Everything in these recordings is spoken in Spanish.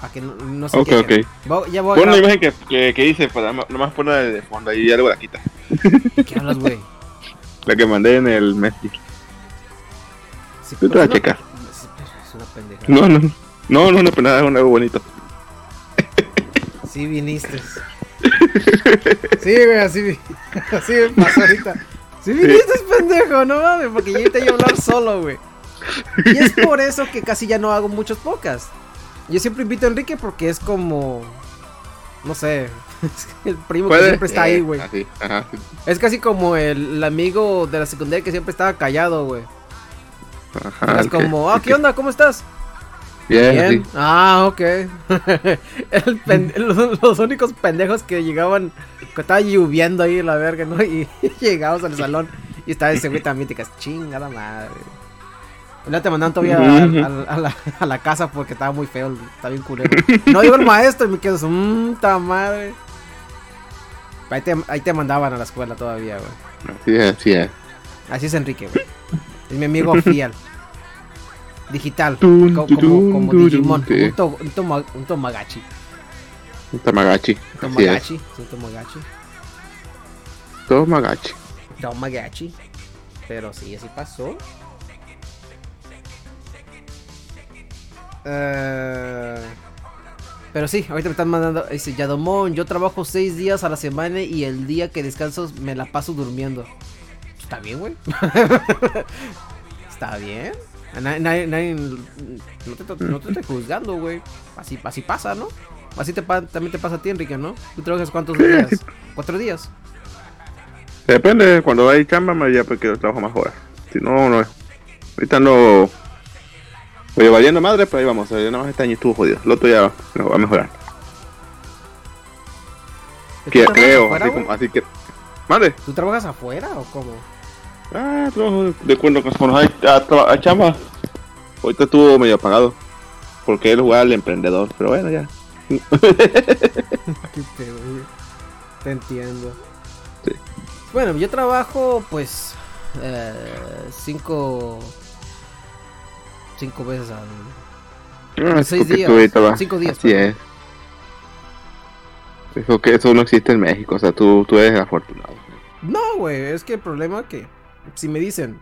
Para que no, no se Ok, quejen. ok. Ya voy Pon una grabar- imagen que, que, que hice para no- nomás ponerla de fondo y ya luego la quita. ¿Qué hablas, güey? La que mandé en el Messenger. Sí, Tú te la una- checas. sí, Es una pendeja. No, no. No, no, no, pero nada, es algo bonito. Sí viniste. Sí, güey, así, vi- así me pasó ahorita. Sí viniste, pendejo, no mames, porque yo ahorita iba a hablar solo, güey. Y es por eso que casi ya no hago muchos podcasts. Yo siempre invito a Enrique porque es como... No sé, el primo que siempre está ahí, Eh, güey. Es casi como el, el amigo de la secundaria que siempre estaba callado, güey. Ajá. es como, ah, ¿qué onda? ¿Cómo estás? Bien, Bien. Ah, ok. El los, los únicos pendejos que llegaban, que estaba lloviendo ahí la verga, ¿no? Y llegamos al salón y estaba ese güey también, te quedas chingada madre. Luego te mandaron todavía a, a- a la, a la casa porque estaba muy feo, estaba bien culero. No iba el maestro y me quedo, mmm, ta madre. Ahí te, ahí te mandaban a la escuela todavía, güey. Así es, así es. Así es Enrique, güey. Es mi amigo fiel. Digital. Co- como, como Digimon. sí. Un, to- un, toma- un Tomagachi. Un. Un es. Tomagachi. Un Tomagachi. Tamagotchi. Tomagachi. Pero sí, así pasó. Eh, pero sí, ahorita me están mandando. Dice Yadomón, yo trabajo seis días a la semana y el día que descanso me la paso durmiendo. Está bien, güey. Está bien. Nadie, nadie- nadie- no, te, no te estoy juzgando, güey. Así, así pasa, ¿no? Así te, pa- también te pasa a ti, Enrique, ¿no? ¿Tú trabajas cuántos Sí. días? ¿Cuatro días? Depende, cuando hay chamba, ya porque trabajo más horas. Si no, no. Ahorita no. Oye, valiendo madre, pero ahí vamos. Nada más este año estuvo jodido. El otro ya no, va a mejorar. ¿Tú Que, creo, afuera, así, como, así que. Madre. ¿Tú trabajas afuera o cómo? Ah, trabajo de cuando cuando hay, ah, traba- hay chamba. Ahorita estuvo medio apagado. Porque él jugaba al emprendedor. Pero bueno, ya. Qué pedo, güey. Te entiendo. Sí. Bueno, yo trabajo pues eh, cinco cinco veces al Ah, seis porque días, cinco días, Así es. Eso, que eso no existe en México. O sea, tú, tú eres afortunado. No, güey, es que el problema que si me dicen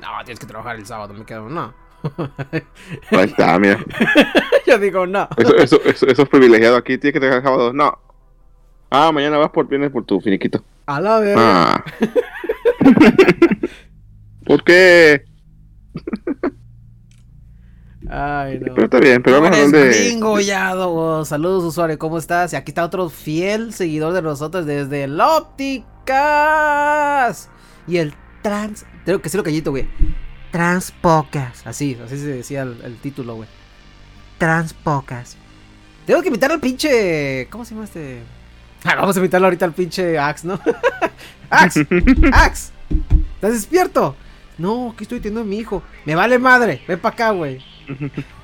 no, tienes que trabajar el sábado, me quedo, no. Ahí está, mira. yo digo, no. Eso, eso, eso, eso es privilegiado aquí. Tienes que trabajar sábado. No. Ah, mañana vas por vienes por tu finiquito. A la verga. Ah. ¿Por qué? Ay, no. Pero está bien, pero vamos a hablar de. Saludos, usuario, ¿cómo estás? Y aquí está otro fiel seguidor de nosotros desde el Ópticas. Y el trans. Tengo que decirlo callito, güey. Transpocas. Así, así se decía el, el título, güey. Transpocas. Tengo que invitar al pinche. ¿Cómo se llama este? Ah, vamos a invitarlo ahorita al pinche Axe, ¿no? Axe, Axe. ¿Estás despierto? No, ¿qué estoy teniendo mi hijo? Me vale madre. Ven para acá, güey.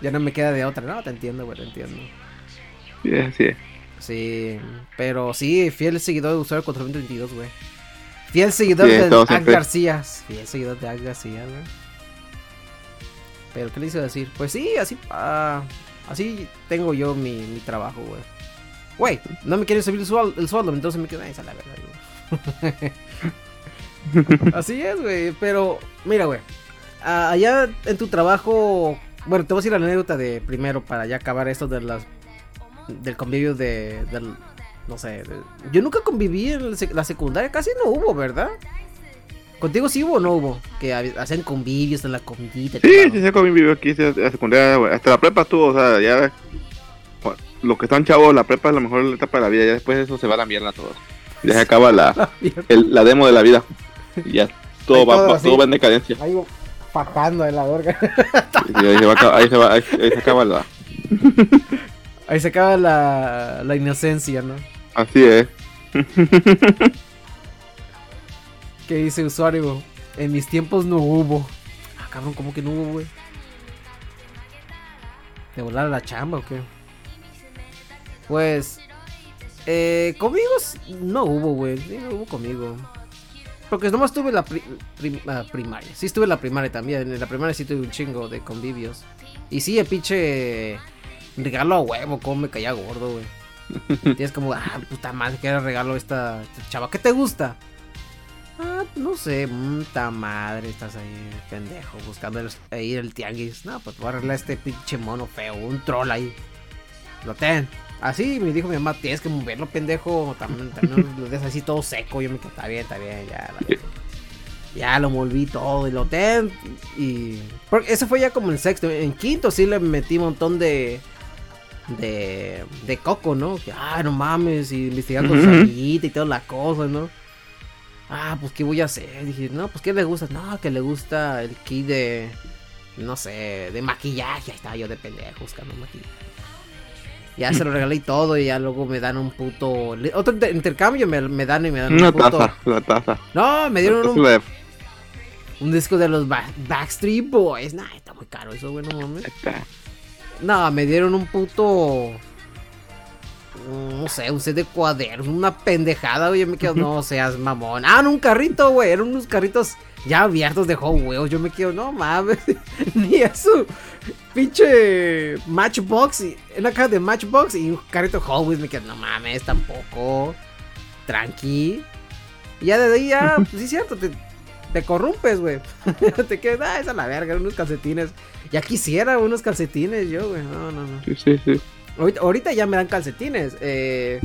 Ya no me queda de otra. No, te entiendo, güey, te entiendo. Sí, así es. Sí, pero sí, fiel seguidor de usuario 422, güey. Fiel seguidor Sí, de siempre. García. Fiel seguidor de Ax García, güey. Pero, ¿qué le hice decir? Pues sí, así, ah, así tengo yo mi, mi trabajo, güey. Güey, no me quieren subir el sueldo, el sueldo entonces me quedo ahí, la verdad, güey. así es, güey, pero, mira, güey. Ah, allá en tu trabajo, bueno, te voy a decir la anécdota de primero para ya acabar esto de las del convivio de del no sé, de- yo nunca conviví en la sec- la secundaria, casi no hubo, ¿verdad? Contigo sí hubo o no hubo, que hacen convivios en la comidita. y Sí, sí, sí, con mi video aquí, sí, la secundaria. Hasta la prepa estuvo, o sea, ya. Los que están chavos, la prepa es la mejor etapa de la vida. Ya después de eso se va a la mierda todo. Ya se acaba la, el- la demo de la vida. Y ya todo Ahí va, todo va- así. todo va en decadencia. Ahí fajando de la verga. Y ahí se, va a acabar- ahí se, va, ahí, ahí se acaba la. Ahí se acaba la, la inocencia, ¿no? Así es. Que dice usuario, en mis tiempos no hubo. Ah, cabrón, ¿cómo que no hubo, güey? ¿De volar a la chamba o qué? Pues, eh, conmigo no hubo, güey. No hubo conmigo. Porque nomás tuve la pri- prim- ah, primaria. Sí, estuve en la primaria también. En la primaria sí tuve un chingo de convivios. Y sí, el pinche regalo a huevo, como me caía gordo, güey. Tienes como, ah, puta madre, ¿qué regalo esta, esta chava? ¿Qué te gusta? Ah, no sé, puta madre, estás ahí, pendejo, buscando ahí el tianguis. No, pues voy a arreglar este pinche mono feo, un troll ahí. Lo ten. Así me dijo mi mamá, tienes que moverlo, pendejo. También, también lo dejas así todo seco. Yo me quedé, está bien, está bien, ya. Ya lo volví todo y lo ten. Y. Porque eso fue ya como en sexto. En quinto sí le metí un montón de. De. De coco, ¿no? Que, ah, no mames. Y investigar con su amiguita y toda la cosa, ¿no? Ah, pues qué voy a hacer. Dije, no, pues qué le gusta. No, que le gusta el kit de. No sé, de maquillaje. Ahí estaba yo de pendejo buscando maquillaje. Ya se lo regalé y todo y ya luego me dan un puto... Otro intercambio me, me dan y me dan Una un puto... taza, la taza. No, me dieron un... Un disco de los Backstreet Boys. Nah, está muy caro eso, güey, no mames. No, me dieron un puto... No sé, un set de cuadernos, una pendejada, güey. Yo me quedo, no seas mamón. Ah, en un carrito, güey. Eran unos carritos ya abiertos de Hot Wheels. Yo me quedo, no mames. Ni eso pinche Matchbox, y, una caja de Matchbox y un carrito Hot Wheels. Me quedé, no mames, tampoco. Tranqui. Y ya desde ahí ya, pues sí es cierto, te, te corrompes, güey. te quedas, ah, esa la verga, unos calcetines. Ya quisiera unos calcetines yo, güey. No, no, no. Sí, sí, sí. Ahorita, ya me dan calcetines. Eh,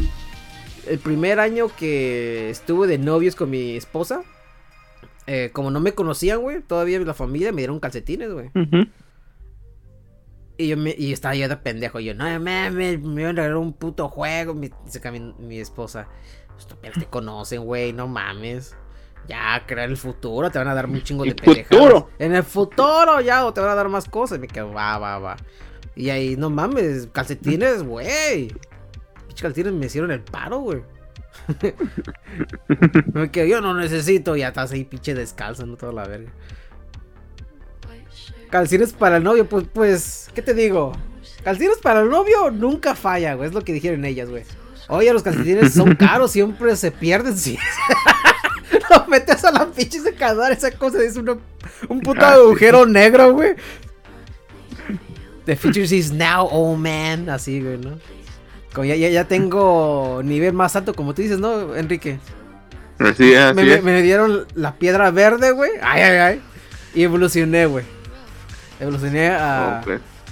el primer año que estuve de novios con mi esposa, eh, como no me conocían, güey, todavía la familia me dieron calcetines, güey. Y yo me, y estaba yo de pendejo. Y yo, no me, me, me iban a regalar un puto juego. Mi, mi, mi esposa, pero te conocen, güey, no mames. Ya, crea en el futuro, te van a dar un chingo de pendejadas. En el futuro ya, o te van a dar más cosas. Y me quedo, va, va, va. Y ahí, no mames, calcetines, güey. Pinche calcetines me hicieron el paro, güey. me quedo, yo no necesito. Ya estás ahí, pinche descalzo, no toda la verga. Calcines para el novio, pues, pues, ¿qué te digo? Calcines para el novio nunca falla, güey. Es lo que dijeron ellas, güey. Oye, los calcetines son caros, siempre se pierden. Sí. lo metes a la pinche secadora, esa cosa es un puto ah, agujero negro, güey. The features is now, oh man. Así, güey, ¿no? Como ya, ya, tengo nivel más alto, como tú dices, ¿no, Enrique? Así es, así me, me, dieron la piedra verde, güey. Ay, ay, ay. Y evolucioné, güey. Evolucioné a,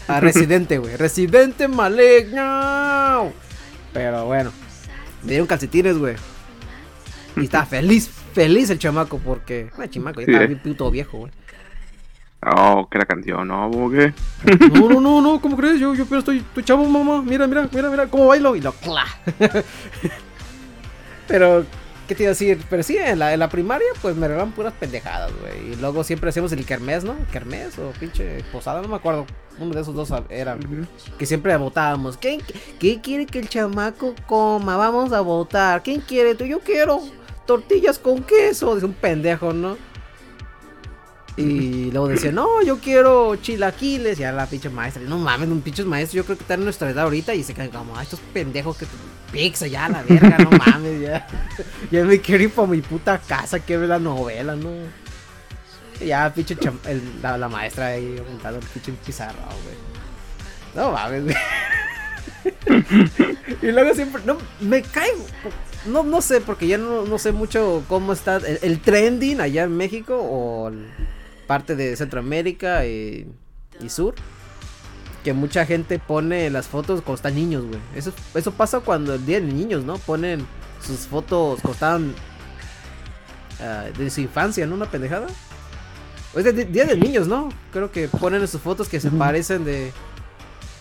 a Residente, güey. Residente maligno. Pero bueno, me dieron calcetines, güey. Y estaba feliz, feliz el chamaco porque. Bueno, chamaco, ya estaba bien puto viejo, güey. Oh, que la canción, ¿no? ¿Cómo que? No, no, no, no, ¿cómo crees? Yo, yo pero estoy, estoy chavo, mamá. Mira, mira, mira, mira, cómo bailo. Y lo cla. pero ¿Qué te iba a decir? Pero sí, en la, en la primaria, pues me regalaban puras pendejadas, güey. Y luego siempre hacíamos el kermés, ¿no? Kermés o pinche posada, no me acuerdo. Uno de esos dos era. Que siempre votábamos. ¿Quién, ¿Qué quiere que el chamaco coma? Vamos a votar. ¿Quién quiere? Tú, yo quiero tortillas con queso. Dice un pendejo, ¿no? Y luego decía, no, yo quiero chilaquiles. Y a la pinche maestra, no mames, un pinche maestro. Yo creo que están en nuestra edad ahorita. Y se caen como, ah, estos pendejos que pizza, ya la verga, no mames, ya. Ya me quiero ir para mi puta casa que ve la novela, ¿no? ya, pinche la, maestra ahí apuntando el pinche pizarro, güey. No mames, güey. y luego siempre, no, me caigo. No, no sé, porque ya no, no sé mucho cómo está el, trending allá en México o parte de Centroamérica y, y Sur que mucha gente pone las fotos cuando están niños, güey. Eso, eso pasa cuando el día de niños, ¿no? Ponen sus fotos cuando estaban ah, de su infancia, ¿no? Una pendejada. Es de día de niños, ¿no? Creo que ponen sus fotos que se parecen de.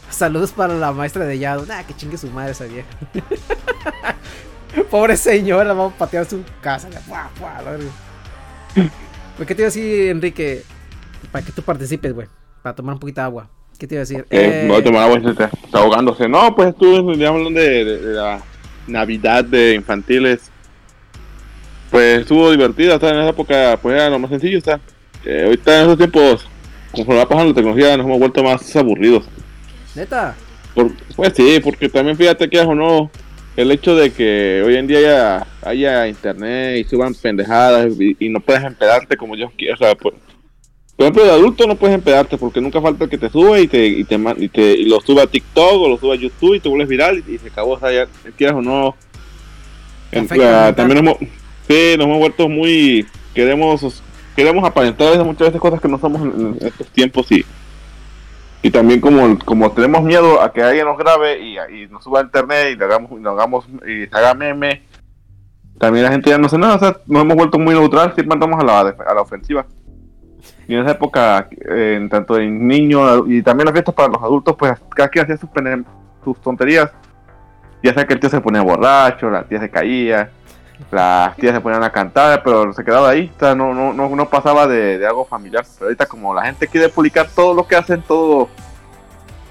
Saludos para la maestra de Yado. Nah, que chingue su madre esa vieja. Pobre señora, vamos a patear su casa. ¿Qué te iba a decir, Enrique? Para que tú participes, güey. Para tomar un poquito de agua. ¿Qué te iba a decir? Eh, voy a tomar agua y está, ahogándose. No, pues tú hablando de, de, la Navidad de infantiles. Pues estuvo divertida, hasta en esa época, pues era lo más sencillo, está. Eh, ahorita en esos tiempos, conforme va pasando la tecnología, nos hemos vuelto más aburridos. ¿Neta? pues sí, porque también fíjate que o no, el hecho de que hoy en día haya, haya internet y suban pendejadas y, no puedes empedarte como yo quiero, o sea, Por ejemplo, de adulto no puedes empedarte porque nunca falta el que te sube y te, y te, y te y lo sube a TikTok o lo sube a YouTube y te vuelves viral y, se acabó. O sea, ya quieras o no. también nos hemos, sí, nos hemos vuelto muy. Queremos queremos aparentar muchas veces cosas que no somos en, estos tiempos y y también como, como tenemos miedo a que alguien nos grabe y, nos suba a internet y le hagamos y hagamos y se haga meme también la gente ya no sé nada o sea nos hemos vuelto muy neutral siempre andamos a la, a la ofensiva. Y en esa época en tanto en niños y también las fiestas para los adultos pues cada quien hacía sus, sus tonterías. Ya sea que el tío se ponía borracho la tía se caía las tías se ponían a cantar, pero se quedaba ahí, o sea, no, no, no, no pasaba de, algo familiar. Pero ahorita como la gente quiere publicar todo lo que hacen, todo,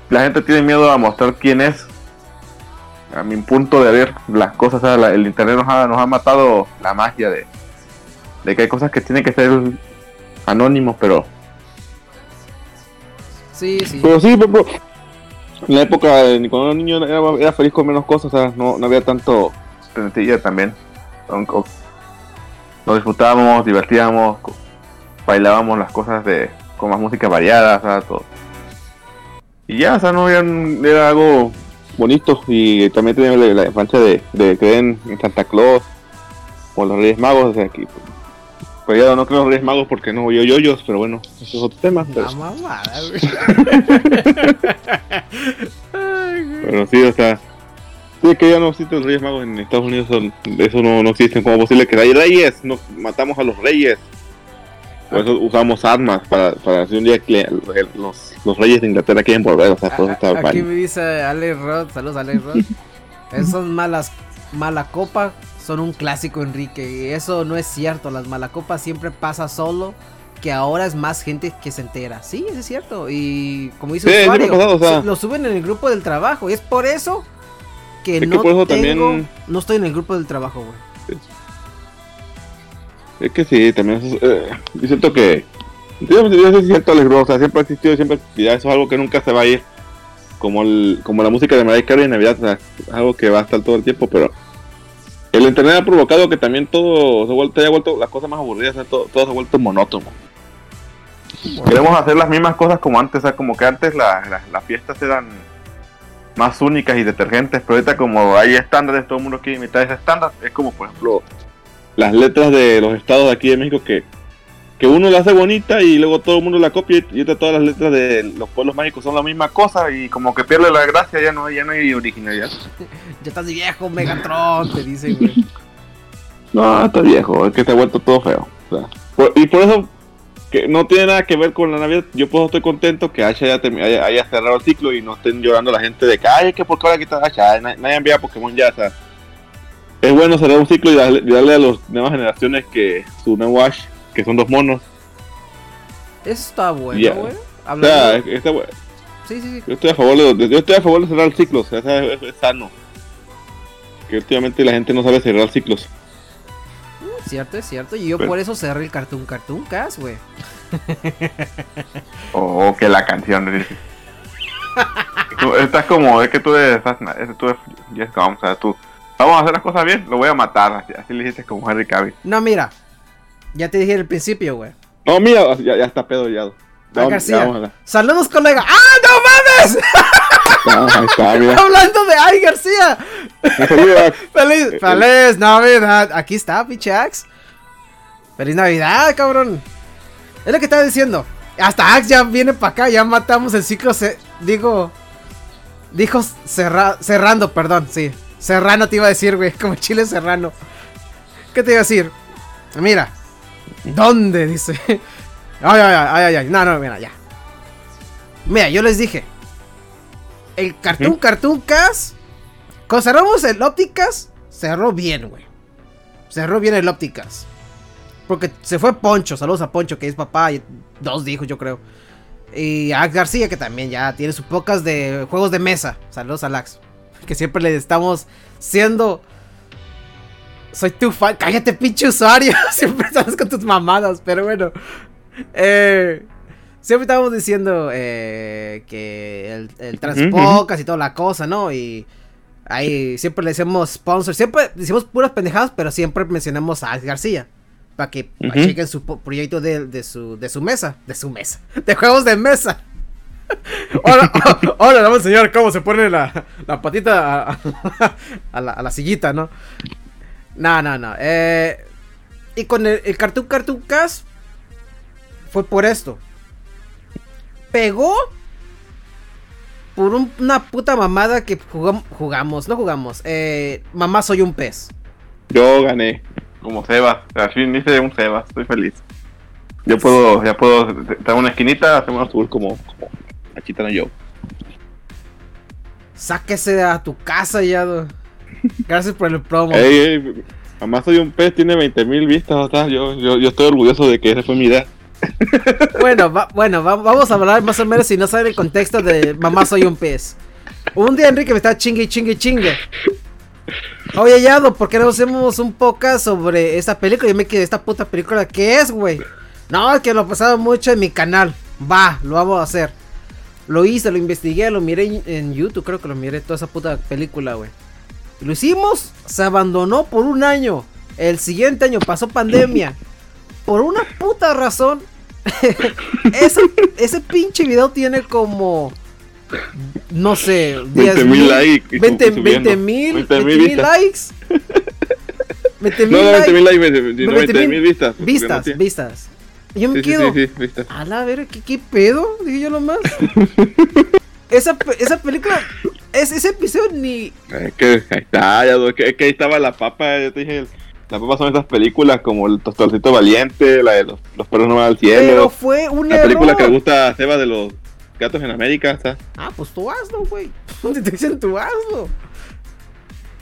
la gente tiene miedo a mostrar quién es. A mi punto de ver las cosas, el internet nos ha, nos ha matado la magia de, de que hay cosas que tienen que ser anónimos, pero... Sí, sí. Pero sí, pero, en la época de cuando era niño era, era, feliz con menos cosas, o sea, no, no había tanto también nos disfrutábamos, divertíamos, bailábamos las cosas de con más música variada, todo. Y ya, o sea, no era, algo bonito y también tenía la, infancia de, de, creer en, Santa Claus o los Reyes Magos, o sea, aquí pues ya no creo en los Reyes Magos porque no yo yoyos, pero bueno, eso es otro tema. Pero, pero sí, o sea, Sí, que ya no existen Reyes Magos en Estados Unidos, eso no, no existe. ¿Cómo posible que hay reyes? No, matamos a los reyes. Por eso usamos armas para, para un día que los, los reyes de Inglaterra quieren volver. O sea, Aquí me dice Alex Rod, saludos Alex Rod. Esas malas, mala copa son un clásico, Enrique. Y eso no es cierto. Las malacopas siempre pasa solo. Que ahora es más gente que se entera. Sí, eso es cierto. Y como dice el usuario, lo suben en el grupo del trabajo. Y es por eso que no tengo, también... no estoy en el grupo del trabajo, güey. Es que sí, también es, eh, siento que yo, yo si cierto, o sea, siempre ha existido, siempre eso es algo que nunca se va a ir. Como el, como la música de Mariah Carey en Navidad, o sea, es algo que va a estar todo el tiempo, pero el internet ha provocado que también todo se, vuelto, haya vuelto las cosas más aburridas, todo, todo se ha vuelto monótono. Queremos hacer las mismas cosas como antes, o sea, como que antes las fiestas eran más únicas y detergentes, pero ahorita como hay estándares, todo el mundo quiere imitar ese estándar, es como por ejemplo las letras de los estados de aquí de México que, que uno la hace bonita y luego todo el mundo la copia y ahorita todas las letras de los pueblos mágicos son la misma cosa y como que pierde la gracia, ya no, ya no hay originalidad. ya estás viejo, Megatron, te dicen, güey. No, está viejo, es que se ha vuelto todo feo. y por eso que no tiene nada que ver con la Navidad. Yo pues estoy contento que H haya, haya, cerrado el ciclo y no estén llorando la gente de que, ay, que por qué ahora quitar H, nadie, envía Pokémon ya, o sea, es bueno cerrar un ciclo y darle, a las nuevas generaciones que su nuevo Ash, que son dos monos. Eso está bueno, güey. O sea, está bueno. Sí, sí, sí. Yo estoy a favor de, yo estoy a favor de cerrar el ciclo, o sea, es, es sano. Que últimamente la gente no sabe cerrar ciclos cierto, es cierto. Y yo por eso cerré el Cartoon Cartoon Cast, güey. oh, que la canción. estás como, es que tú eres, tú eres, vamos a tú. Vamos a hacer las cosas bien, lo voy a matar. Así, le dijiste como Henry Cavill. No, mira. Ya te dije al principio, güey. No, mira, ya, ya está pedo ya. García. Saludos, colega. ¡Ah, no mames! Hablando de Ay García. feliz, feliz Navidad. Aquí está, Pichax. Feliz Navidad, cabrón. Es lo que estaba diciendo. Hasta Ax ya viene para acá. Ya matamos el ciclo. digo. Dijo cerrando, perdón, sí. Serrano te iba a decir, güey. Como chile serrano. ¿Qué te iba a decir? Mira. ¿Dónde? Dice. Ay, ay, ay, ay, ay. No, no, mira, ya. Mira, yo les dije el Cartoon Cartoon Cast. Cuando cerramos el Ópticas, cerró bien, güey. Cerró bien el Ópticas. Porque se fue Poncho, saludos a Poncho, que es papá, y dos hijos, yo creo. Y a García, que también ya tiene sus pocas de juegos de mesa. Saludos a Lax. Que siempre le estamos siendo. Soy tu fan. Cállate, pinche usuario. siempre estás con tus mamadas, pero bueno. Eh. Siempre estábamos diciendo eh, que el, el Transpocas y toda la cosa, ¿no? Y ahí siempre le decimos sponsor. Siempre decimos puras pendejadas, pero siempre mencionamos a Alex García. para que chequen su proyecto de, de, su, de su mesa, de su mesa, de juegos de mesa. Ahora, ahora vamos a enseñar cómo se pone la, la patita a, la, a, la, sillita, ¿no? No, no, no. Eh, y con el, el Cartoon Cartoon Cast fue por esto. Pegó por una puta mamada que jugamos, no jugamos. Eh, mamá, soy un pez. Yo gané, como Seba. Al fin hice un Seba, estoy feliz. Yo puedo, ya puedo, estar una esquinita, hacemos un tour como, como Achitano yo. Sáquese a tu casa ya. Gracias por el promo. Ey, mamá soy un pez, tiene 20 mil vistas, Yo, yo, yo estoy orgulloso de que esa fue mi idea. Bueno, bueno, vamos a hablar más o menos si no saben el contexto de Mamá soy un pez. Un día Enrique me está chingue, chingue, chingue. Oye, Yado, ¿por qué no hacemos un podcast sobre esta película? Yo me quedé, ¿esta puta película qué es, güey? No, es que lo he pasado mucho en mi canal. Va, lo vamos a hacer. Lo hice, lo investigué, lo miré en YouTube, creo que lo miré toda esa puta película, güey. Lo hicimos, se abandonó por un año. El siguiente año pasó pandemia. Por una puta razón, ese, ese pinche video tiene como no sé, 20 mil likes. 20 mil likes. 20 mil no, 20 mil likes, 20 mil vistas. Vistas, vistas. Yo me quedo. Sí, sí, a la ver, ¿qué, ¿qué, pedo? Dije yo nomás. esa, esa película. Es, ese episodio ni. Es que ahí está, ya, que, que ahí estaba la papa. Yo te dije. Las papas son esas películas como El Tostorcito Valiente, la de los, los perros no van al cielo. Pero fue una La película que le gusta a Seba de los gatos en América, ¿está? Ah, pues tú hazlo, güey. Te dicen tú hazlo.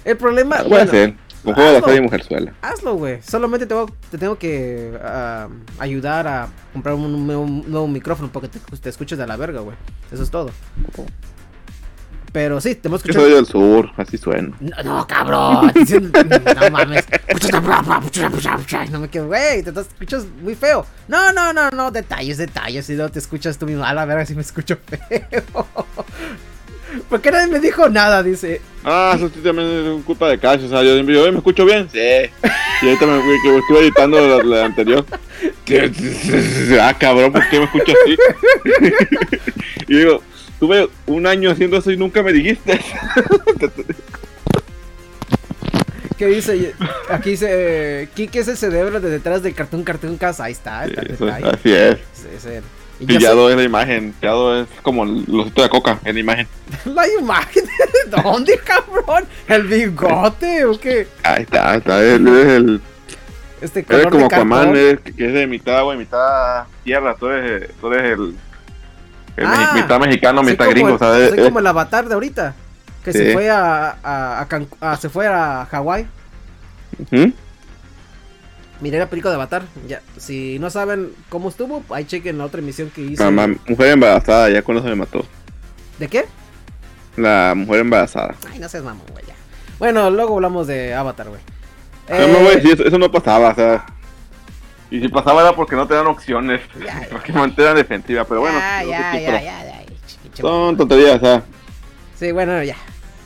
El problema. Puede ser. Un juego de la mujer suela. Hazlo, güey. Solamente te, te, tengo que uh, ayudar a comprar un, un, nuevo micrófono porque te, te escuches de la verga, güey. Eso es todo. Pero sí, te hemos escuchado. Yo soy del sur, así suena. No, no cabrón. no mames. No me quedo, güey, te escuchas muy feo. No, no, no, no, detalles, detalles. Y no te escuchas tú mismo. A la verga, si me escucho feo. ¿Por qué nadie me dijo nada? Dice. Ah, eso sí también es culpa de Cash. O sea, yo, yo me escucho bien. Sí. Y ahorita me, que estuve editando la, anterior. ah, cabrón, ¿por qué me escucho así? y digo, tuve un año haciendo eso y nunca me dijiste. ¿Qué dice? Aquí dice, eh, Kike es el cerebro de detrás de Cartoon Cartoon Casa. Ahí está, está, Así es. es, es y ya es la imagen, Pillado es como el osito de coca en la imagen. ¿La imagen? ¿De dónde, cabrón? ¿El bigote o qué? Ahí está, está, él es el... Este color es como Aquaman, que es de mitad agua y mitad tierra, tú eres, tú eres el... ah, mitad mexicano, mitad gringo, ¿sabes? Es como el avatar de ahorita, que se fue a, a, a, se fue a Hawái. Uh Miré la película de Avatar. Ya, si no saben cómo estuvo, ahí chequen la otra emisión que hice. Mamá, mujer embarazada, ya con eso me mató. ¿De qué? La mujer embarazada. Ay, no seas mamón, güey. Ya. Bueno, luego hablamos de Avatar, güey. No, no, güey, eso, eso, no pasaba, o sea. Y si pasaba era porque no te dan opciones. Ya, porque mantenían defensiva, pero bueno. Ya, ya, ya, ya, ya, Son tonterías, sea. Sí, bueno, ya.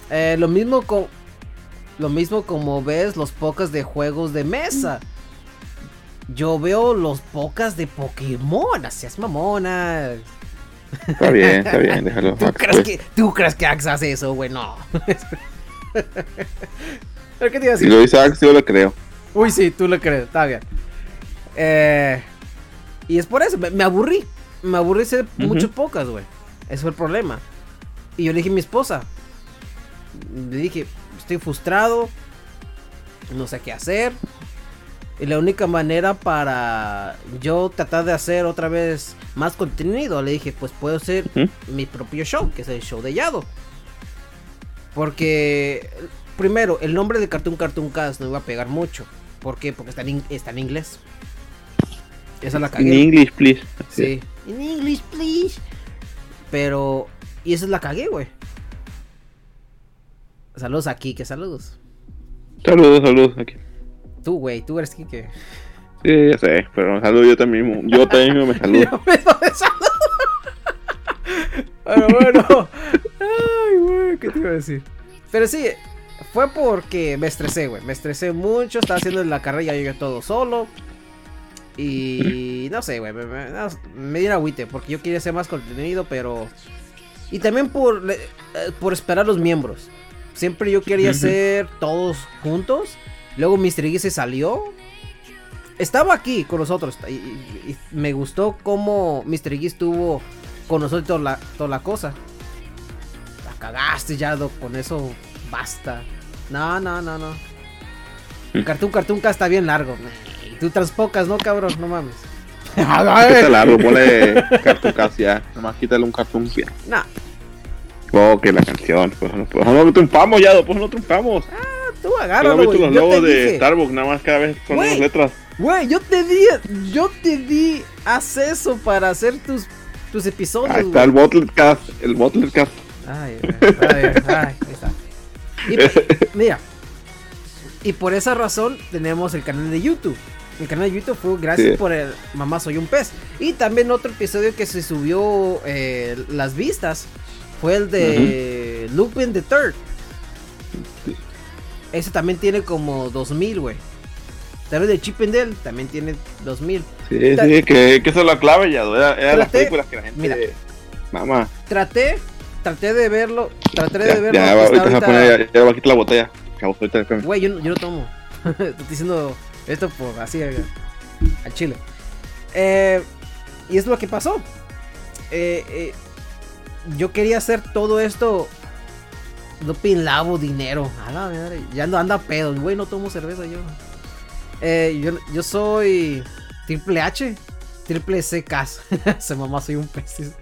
Eh, lo mismo con. Lo mismo como ves los pocos de juegos de mesa yo veo los pocas de Pokémon, así es mamona. Está bien, está bien, déjalo. ¿Tú, crees que, ¿Tú crees que Axe hace eso, güey? No. ¿Pero qué te iba a decir? Si lo dice Axe, yo lo creo. Uy, sí, tú lo crees, está bien. Eh, y es por eso, me, aburrí. Me aburrí ser mucho pocas, güey. Ese fue el problema. Y yo le dije a mi esposa. Le dije, estoy frustrado. No sé qué hacer. Y la única manera para yo tratar de hacer otra vez más contenido, le dije, pues puedo hacer mi propio show, que es el show de Yado. Porque, primero, el nombre de Cartoon Cartoon Cast no iba a pegar mucho. ¿Por qué? Porque está en, está en inglés. Esa la cagué. En English, please. Sí. En English, please. Pero, y esa es la cagué, güey. Saludos aquí, que saludos. Saludos, saludos aquí. Tú, güey, tú eres Kike. Sí, ya sé, pero me saludo yo también. Yo también me saludo. yo me saludo. pero bueno. Ay, güey, ¿qué te iba a decir? Pero sí, fue porque me estresé, güey. Me estresé mucho. Estaba haciendo la carrera yo todo solo. Y no sé, güey, me, me, me dio agüite porque yo quería hacer más contenido, pero... Y también por, eh, por esperar los miembros. Siempre yo quería hacer todos juntos. Luego Mr. Iggy se salió. Estaba aquí con nosotros. Y, me gustó cómo Mr. Iggy estuvo con nosotros toda la, toda la cosa. La cagaste, ya, Con eso basta. No, no, no, no. Cartoon Cartoon está bien largo. Y tú transpocas, ¿no, cabrón? No mames. Está largo, ponle Cartoon Cast ya. Nomás quítale un Cartoon bien. No. Oh, que la canción. Pues no, pues no triunfamos ya, pues no triunfamos. Ah, tú agárralo, güey. los logos de Starbucks, nada más cada vez con las letras. Güey, yo te di, yo te di acceso para hacer tus, tus episodios. Ahí está el Bottlecast, el Bottlecast. Ay, ay, ay, ay, ahí está. Y, mira, y por esa razón tenemos el canal de YouTube. El canal de YouTube fue gracias por el Mamá Soy un Pez. Y también otro episodio que se subió eh, las vistas fue el de Lupin the Third. Ese también tiene como 2000, güey. También de Chip and Dale también tiene 2000. Sí, sí, que, que eso es la clave ya. Era, las películas que la gente. Mira, mamá. Traté, traté de verlo. Traté de verlo. Ya, va, ahorita, a poner, ya, va a quitar la botella. Güey, yo, yo no tomo. Estoy diciendo esto por así al chile. Eh, y es lo que pasó. Eh, eh, yo quería hacer todo esto. No pinlavo dinero. A la madre. Ya ando anda pedo. Güey, no tomo cerveza yo. yo. Yo soy triple H. Triple C Se mamá, soy un pez.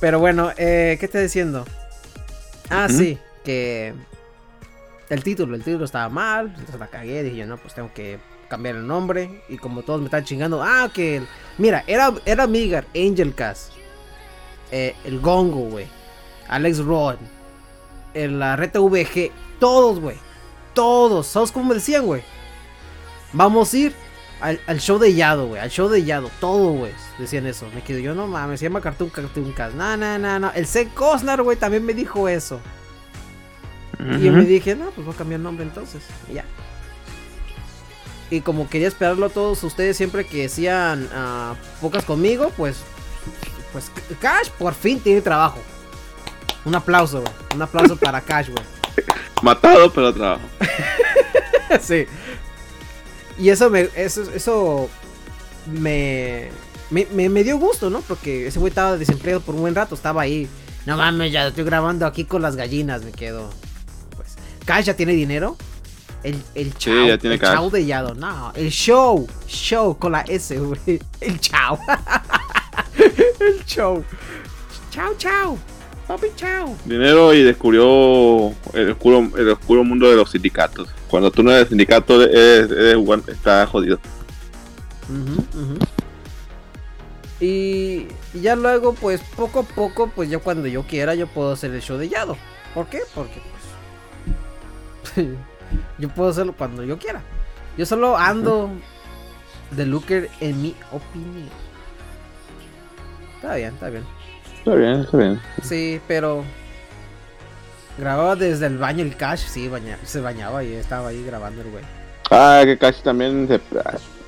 Pero bueno, ¿qué estoy diciendo? Ah, sí. Que el título, el título estaba mal, entonces la cagué, dije yo, no, pues tengo que cambiar el nombre. Y como todos me están chingando, ah, que. Mira, era, era Migar, Angel Cast, eh, el Gongo, güey, Alex Rod, la Reta VG, todos, güey, todos, ¿sabes cómo me decían, güey? Vamos a ir al, show de Yado, güey, al show de Yado, todo, güey, decían eso. Me quedo yo, no mames, se llama Cartoon Cartoon Cast, no, no, no, no. El C. Cosnar, güey, también me dijo eso. Y yo me dije, no, pues voy a cambiar nombre entonces. Y ya. Y como quería esperarlo a todos ustedes siempre que decían uh, pocas conmigo, pues. Pues Cash por fin tiene trabajo. Un aplauso, güey. Un aplauso para Cash, güey. Matado, pero trabajo. sí. Y eso me. Eso, eso me, me, me, dio gusto, ¿no? Porque ese güey estaba desempleado por un buen rato. Estaba ahí. No mames, ya estoy grabando aquí con las gallinas, me quedo. Cash ya tiene dinero. El, el chao. Sí, ya tiene el chao de Yado. No, el show. Show con la S, güey. El chao. el show. Chao, chao. Papi, chao. Dinero y descubrió el oscuro, el oscuro mundo de los sindicatos. Cuando tú no eres sindicato, eres, eres, está jodido. Y, y ya luego, pues poco a poco, pues yo cuando yo quiera, yo puedo hacer el show de Yado. ¿Por qué? Porque yo puedo hacerlo cuando yo quiera. Yo solo ando de looker en mi opinión. Está bien, está bien. Está bien, está bien. Sí, pero grababa desde el baño el Cash, sí, se bañaba y estaba ahí grabando el güey. Ah, que Cash también se...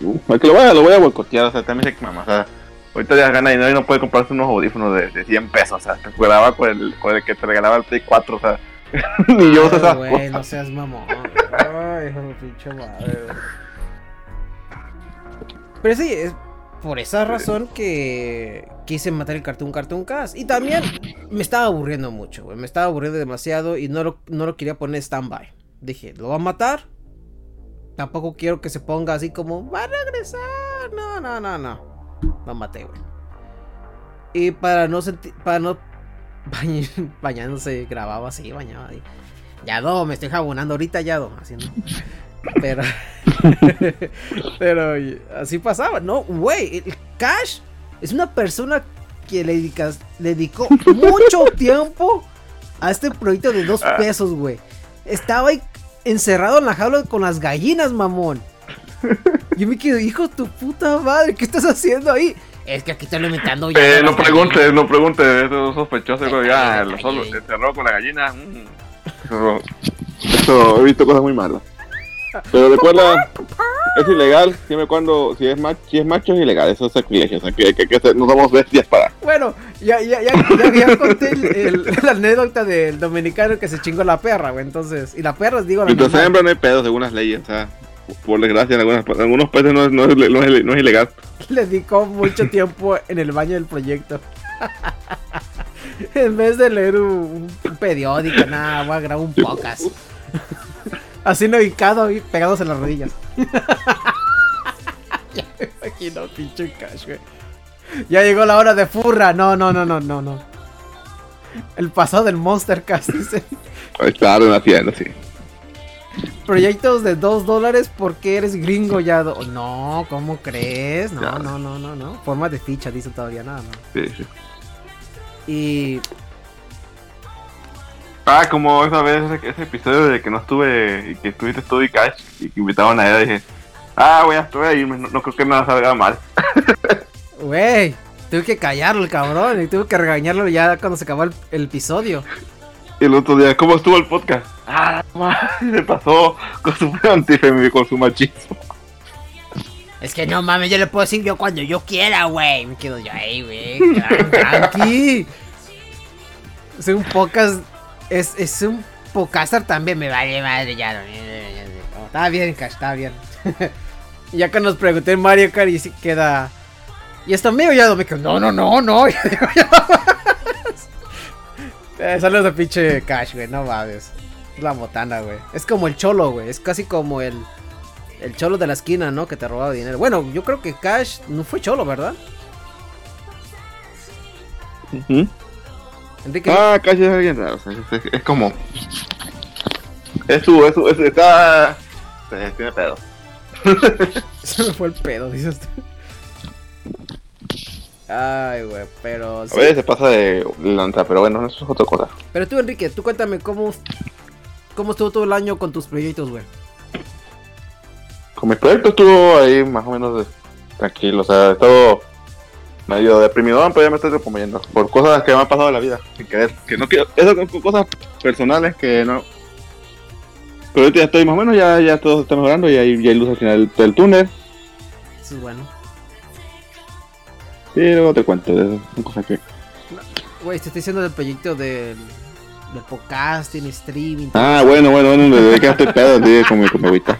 Uh, que lo voy a, lo voy a boicotear, o sea, también sé que mamá, o sea, ahorita ya gana dinero y no puede comprarse unos audífonos de, de 100 pesos, o sea, te grababa con el, con el que te regalaba el Play 4, o sea, Ni yo Ay, güey, no seas mamón. Ay, hijo de pinche madre, Pero sí, es por esa razón que quise matar el Cartoon Cartoon Cast. Y también me estaba aburriendo mucho, güey. Me estaba aburriendo demasiado y no lo, no lo quería poner stand-by. Dije, ¿lo va a matar? Tampoco quiero que se ponga así como, va a regresar. No, no, no, no. Lo maté, güey. Y para no sentir, para no bañándose, grababa así, bañaba ahí. Yado, me estoy jabonando ahorita, Yado, haciendo. Pero. pero así pasaba, ¿no? Güey, el Cash es una persona que le, dedicas, le dedicó mucho tiempo a este proyecto de dos ah. pesos, güey. Estaba ahí encerrado en la jaula con las gallinas, mamón. Yo me quedo, hijo de tu puta madre, ¿qué estás haciendo ahí? Es que aquí estoy limitando ya. Eh, no preguntes, no preguntes, eso es sospechoso. Eh, ya, lo solo, se cerró con la gallina. Mm. Eso, he visto cosas muy malas. Pero recuerda, es ilegal, siempre cuando, si es macho, si es macho es ilegal, eso es sacrilegio, o sea, que, que, que no somos bestias para. Bueno, ya, ya, ya, ya, ya conté el, el, la anécdota del dominicano que se chingó la perra, güey, entonces, y la perra, digo, la Entonces, hembra no hay pedo según las leyes, o sea, por desgracia, en algunas, en algunos países no es, no, es, no, es, no es ilegal. Le dedicó mucho tiempo en el baño del proyecto. en vez de leer un, un periódico, nada, voy a grabar un podcast. Así no ubicado y pegados en las rodillas. ya me imagino, pinche cash, güey. Ya llegó la hora de furra. No, no, no, no, no, no. El pasado del Monster Cast, dice. Está renaciendo, sí. Proyectos de 2 dólares porque eres gringo ya. do- No, ¿cómo crees? No, no, no, no, no. Forma de ficha, dice todavía nada más. sí, sí. Y Ah, como esa vez, ese, ese episodio de que no estuve y que estuviste tú y Cash y que invitaban a ella, dije, ah, voy a estar ahí, no, no creo que nada salga mal. Güey, tuve que callarlo el cabrón y tuve que regañarlo ya cuando se acabó el, el episodio. Y el otro día, ¿cómo estuvo el podcast? Ah, se pasó con su antifemi, con su machismo. Es que no mames, yo le puedo decir yo cuando yo quiera, güey. Me quedo yo ahí, güey. tran- Tranqui. Es un podcast. Es, es un podcaster también. Me vale madre ya. no, no, Está bien, Cash, está bien. Ya que nos pregunté Mario Kart y sí queda. ¿Y esto mío? Ya me quedo. No, no, no, no. Eh, Saludos a pinche Cash, güey. No mames. Es la botana, güey. Es como el cholo, güey. Es casi como el. El cholo de la esquina, ¿no? Que te robaba dinero. Bueno, yo creo que Cash no fue cholo, ¿verdad? Enrique. Ah, Cash es alguien raro, o sea, es, es- es como... Es su, es su, es, está... Tiene pedo. Se me fue el pedo, dices tú. Ay, güey, pero. A veces se pasa de lanza, pero bueno, eso es otra cosa. Pero tú, Enrique, tú cuéntame cómo. ¿Cómo estuvo todo el año con tus proyectos, güey? Con mi proyecto estuvo ahí más o menos de- tranquilo, o sea, he estado medio deprimido, pero ya me estoy reponiendo por cosas que me han pasado en la vida, sin querer, que no quiero, eso con con cosas personales que no. Pero ahorita ya estoy más o menos, ya, ya todo se está mejorando y hay, ya hay luz al final del túnel. Eso es bueno. Y luego te cuento eso, son cosas que... Güey, te estoy diciendo del proyecto del. Del podcasting, streaming. Ah, bueno, bueno, bueno, desde que ya estoy pedo, tío, con mi, con mi agüita.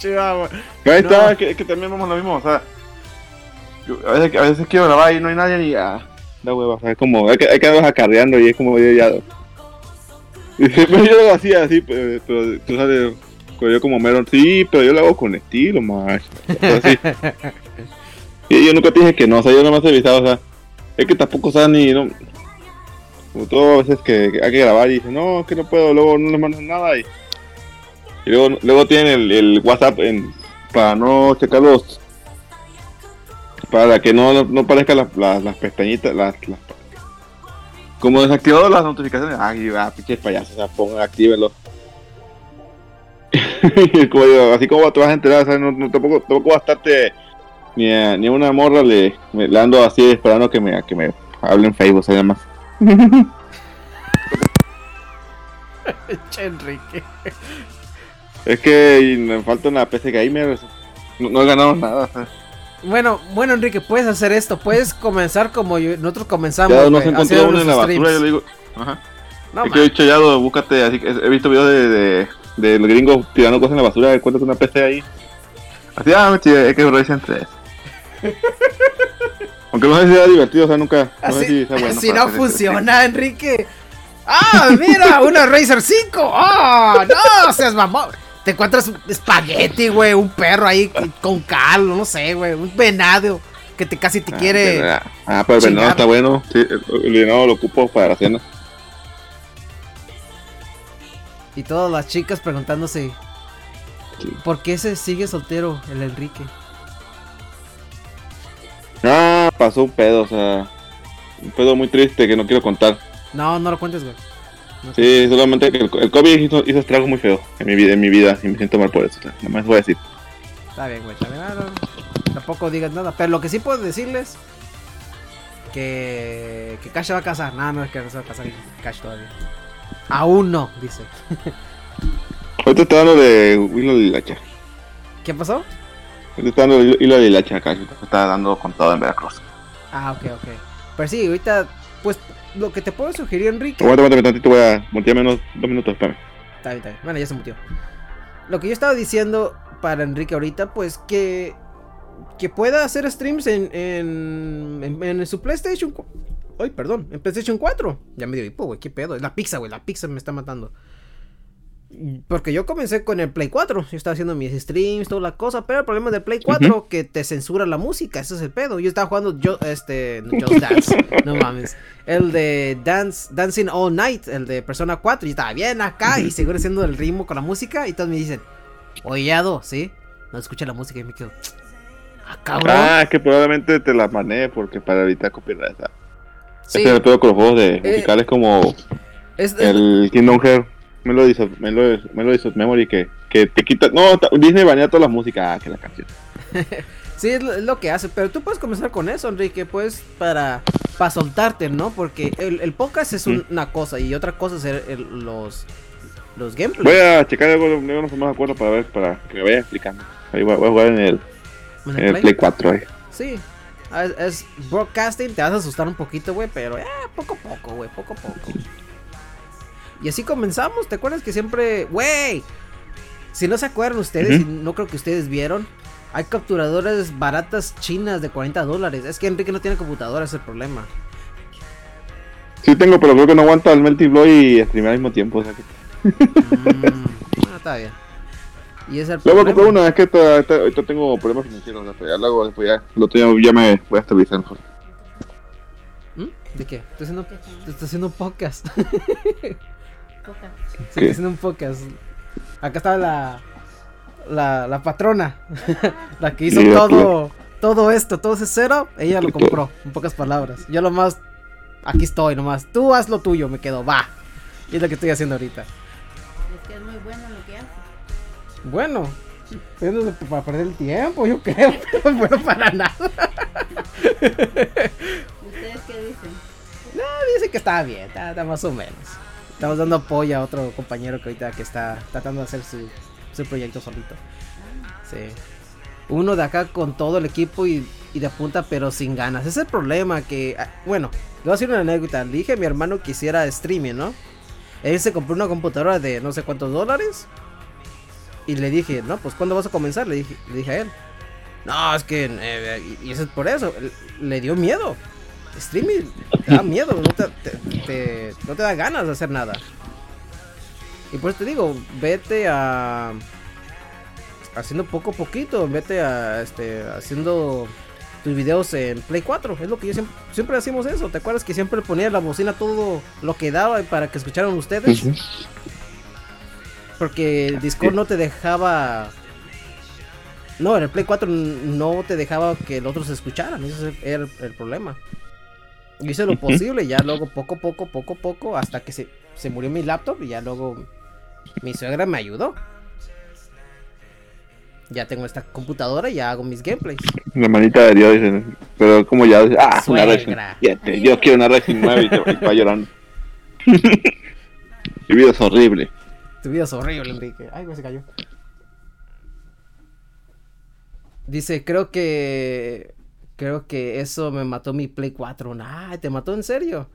Pero ahí No. está, que, que también vamos lo mismo, o sea, yo a veces, a veces quiero grabar y no hay nadie ni ah, da hueva, o sea, es como, hay que, hay que andarlos acarreando y es como yo ya. Y siempre yo lo hacía así, pero, pero tú sabes, pero yo como mero, sí, pero yo lo hago con estilo, más. Así. Y yo nunca te dije que no, o sea, yo no me he avisado, o sea, es que tampoco, sea, ni, no, como todo a veces que, hay que grabar y dice, no, es que no puedo, luego no le mandan nada y, y luego, luego tienen el, WhatsApp para no checar los, para que no, no, parezcan las, las, pestañitas, las, como desactivado las notificaciones, ay, va, pinches payasos, o sea, pongan, actívenlo. Y como digo, así como te vas a enterar, o sea, no, no, tampoco, tampoco va estarte ni a, ni a una morra le, me- le ando así esperando que me, que me hable en Facebook, o sea, nada más. Pinche Enrique. Es que me falta una PC gamer, no, no he ganado nada. Bueno, bueno, Enrique, puedes hacer esto. Puedes comenzar como yo- nosotros comenzamos. Ya no güey, se encontró uno en la basura, yo le digo, ajá. No, es que he dicho ya, búscate, así que he visto videos de, de, de los gringos tirando cosas en la basura, encuentras una PC ahí. Así, ah, es que Horizon 3. Aunque no sé si sea divertido, o sea, nunca. No sé Así, si sea bueno. para no funciona, Enrique. ¡Ah, mira! ¡Una Razer 5! ¡Ah! ¡No! Seas mamón. Te encuentras un espagueti, güey. Un perro ahí con cal, no sé, güey. Un venado que te casi te Ah, quiere. pero- Ah, pero el venado está bueno. Sí, el, el venado lo ocupo para la cena. Y todas las chicas preguntándose: Sí. ¿Por qué se sigue soltero el Enrique? Ah, pasó un pedo, o sea. Un pedo muy triste que no quiero contar. No, no lo cuentes, güey. No Sí, solamente que el, el COVID hizo, hizo estragos muy feos en mi vida, en mi vida y me siento mal por eso. O sea, nada más voy a decir. Está bien, güey. Está bien. Ah, no, tampoco digas nada. Pero lo que sí puedo decirles que que Cash se va a casar. Nada, no es que no se va a casar Cash todavía. Aún no, dice. Ahorita está hablando de Willow Lilacha. ¿Qué pasó? Está dando hilo de la chaca, está dando con todo en Veracruz. Ah, ok, ok. Pero sí, ahorita, pues lo que te puedo sugerir, Enrique. Aguanta, aguanta, tantito, voy a mutear menos dos minutos, espérame. Está bien, está bien. Bueno, ya se mutió. Lo que yo estaba diciendo para Enrique ahorita, pues que. Que pueda hacer streams en, en, en, su PlayStation. Ay, perdón, en PlayStation 4. Ya me dio hipo, güey, qué pedo. Es la pizza, güey, la pizza me está matando. Porque yo comencé con el Play 4. Yo estaba haciendo mis streams, toda la cosa. Pero el problema del Play 4 que te censura la música. Ese es el pedo. Yo estaba jugando yo, este. Just Dance. no mames. El de Dance, Dancing All Night. El de Persona 4. Y estaba bien acá. Y seguro haciendo el ritmo con la música. Y todos me dicen. Oyeado, ¿sí? No escucha la música y me quedo. Ah, cabrón. Ah, que probablemente te la mané porque para evitar copyright. Sí. Este es el pedo con los juegos de eh, musicales como. el Kingdom Hearts me lo dice, me lo, me lo dice Memory que, que te quita. No, Disney banea toda la música, ah, que la canción. sí, es lo, que hace, pero tú puedes comenzar con eso, Enrique, pues para, para soltarte, ¿no? Porque el, el podcast es una cosa y otra cosa es los, los gameplays. Voy a checar algo, no nos más de acuerdo para ver, para que me vaya explicando. Ahí voy, a jugar en el, ¿En el, Play? 4 ahí. Sí, es, broadcasting, te vas a asustar un poquito, güey, pero eh, poco a poco, güey, poco a poco. Y así comenzamos. ¿Te acuerdas que siempre. ¡Wey! Si no se acuerdan ustedes, y no creo que ustedes vieron, hay capturadoras baratas chinas de 40 dólares. Es que Enrique no tiene computadora, es el problema. Sí tengo, pero creo que no aguanta el Melty Blow y streamear al mismo tiempo. O sea que... mm, está bien. Y es el Luego compré una, es que ahorita tengo problemas financieros. ya luego, después ya, lo tengo, ya me voy a estabilizar mejor. ¿Mm? ¿De qué? Estoy haciendo, estoy haciendo un podcast. Sí, haciendo un podcast. Acá está la, la, la patrona, la que hizo todo, todo esto, todo ese cero, ella lo compró, en pocas palabras. Yo lo más, aquí estoy nomás, tú haz lo tuyo, me quedo, va. Y es lo que estoy haciendo ahorita. Es que es muy bueno lo que hace. Bueno, para perder el tiempo, yo creo, pero no bueno para nada. ¿Ustedes qué dicen? No, dice que está bien, está más o menos. Estamos dando apoyo a otro compañero que ahorita que está tratando de hacer su, su proyecto solito. Sí. Uno de acá con todo el equipo y, de punta, pero sin ganas. Ese es el problema que. Ah, bueno, le voy a decir una anécdota. Le dije a mi hermano que hiciera streaming, ¿no? Él se compró una computadora de no sé cuántos dólares. Y le dije, no, pues ¿cuándo vas a comenzar? Le dije, le dije a él. No, es que. Eh, y eso es por eso. Le dio miedo streaming te da miedo, no te, no te da ganas de hacer nada. Y por eso te digo, vete a haciendo poco a poquito, vete a este haciendo tus videos en Play 4, es lo que yo siempre siempre hacemos eso, ¿te acuerdas que siempre ponía la bocina todo lo que daba para que escucharan ustedes? Porque el Discord no te dejaba no, en el Play 4 no te dejaba que los otros escucharan, ese era el problema hice lo posible, ya luego poco, poco, poco, poco, hasta que se, se murió mi laptop y ya luego mi suegra me ayudó. Ya tengo esta computadora y ya hago mis gameplays. La manita de Dios, dicen. Pero como ya, ah, una Racing. Yo quiero una Racing 9 y te va llorando. Mi vida es horrible. Tu vida es horrible, Enrique. Ay, se cayó. Dice, creo que Creo que eso me mató mi Play 4. Nah, ¿te mató en serio?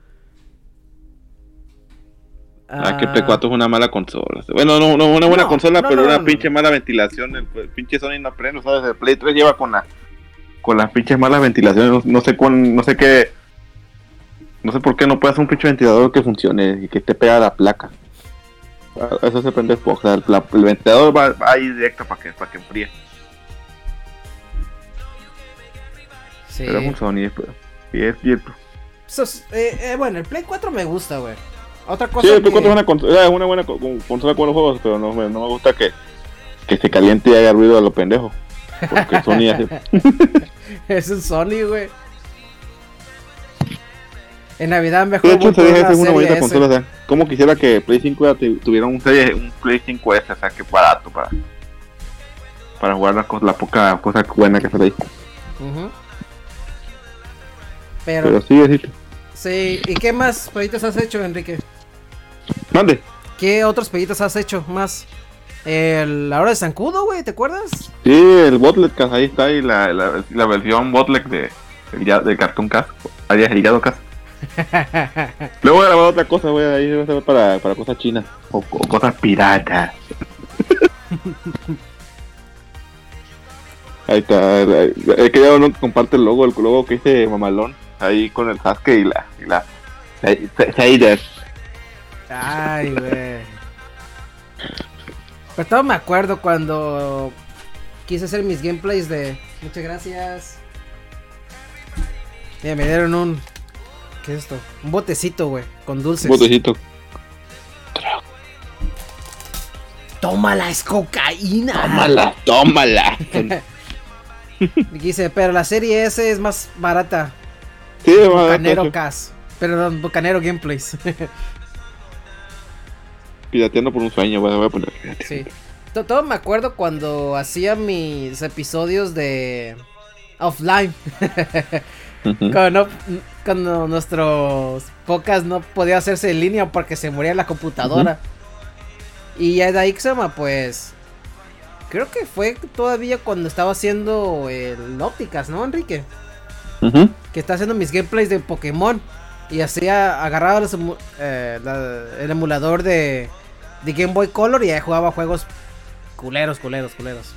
Ah, que Play 4 es una mala consola. Bueno, no, no una buena consola, pero una pinche mala ventilación. El, pinche Sony no aprende, ¿sabes? El Play 3 lleva con la con las pinches malas ventilaciones. No, sé cuán, no sé qué. No sé por qué no puede hacer un pinche ventilador que funcione y que te pega la placa. Eso se prende O sea, el, ventilador va, ahí directo para que, para que enfríe. Pero es un Sony, pues. Y es cierto. Eh, eh, bueno, el Play 4 me gusta, güey. Otra cosa. Sí, el Play 4 es una, consola, es una buena consola con los juegos, pero no, no me gusta que, que se caliente y haga ruido a los pendejos. Porque Sony hace. es un Sony, güey. En Navidad mejor. De hecho, se deja una bonita consola. O sea, como quisiera que Play 5 tuviera un, un Play 5S, o sea, que barato para, para jugar la, la poca cosa buena que se le uh pero, sí, es Sí, ¿y qué más peditos has hecho, Enrique? Mande. ¿Qué otros peditos has hecho más? El, la hora de Zancudo, güey, ¿te acuerdas? Sí, el Botlet Cast, ahí está, y la, la, la versión Botlet de, de, de Cartoon Cast, el Hillado Cast. Luego voy a grabar otra cosa, güey, ahí va a ser para, para cosas chinas, o, o cosas piratas. Ahí está, es que ya uno comparte el logo, el logo que dice Mamalón, ahí con el Sasuke y la, y la, Shaders. Ay, güey. Pues todo me acuerdo cuando quise hacer mis gameplays de. Muchas gracias. Mira, me dieron un. ¿Qué es esto? Un botecito, güey, con dulces. Un botecito. Tómala, es cocaína. Tómala, tómala. Dice, pero la serie S es más barata. Sí, Bucanero. Cas. Perdón, Bucanero Gameplays. Pirateando por un sueño, voy a poner. sí. To- Todo me acuerdo cuando hacía mis episodios de offline. Cuando, no- cuando nuestros podcast no podía hacerse en línea porque se moría la computadora. Y ya de llama, pues. Creo que fue todavía cuando estaba haciendo el Ópticas, ¿no, Enrique? Que está haciendo mis gameplays de Pokémon. Y hacía, agarraba los eh, la- el emulador de, de Game Boy Color y ahí jugaba juegos culeros, culeros, culeros.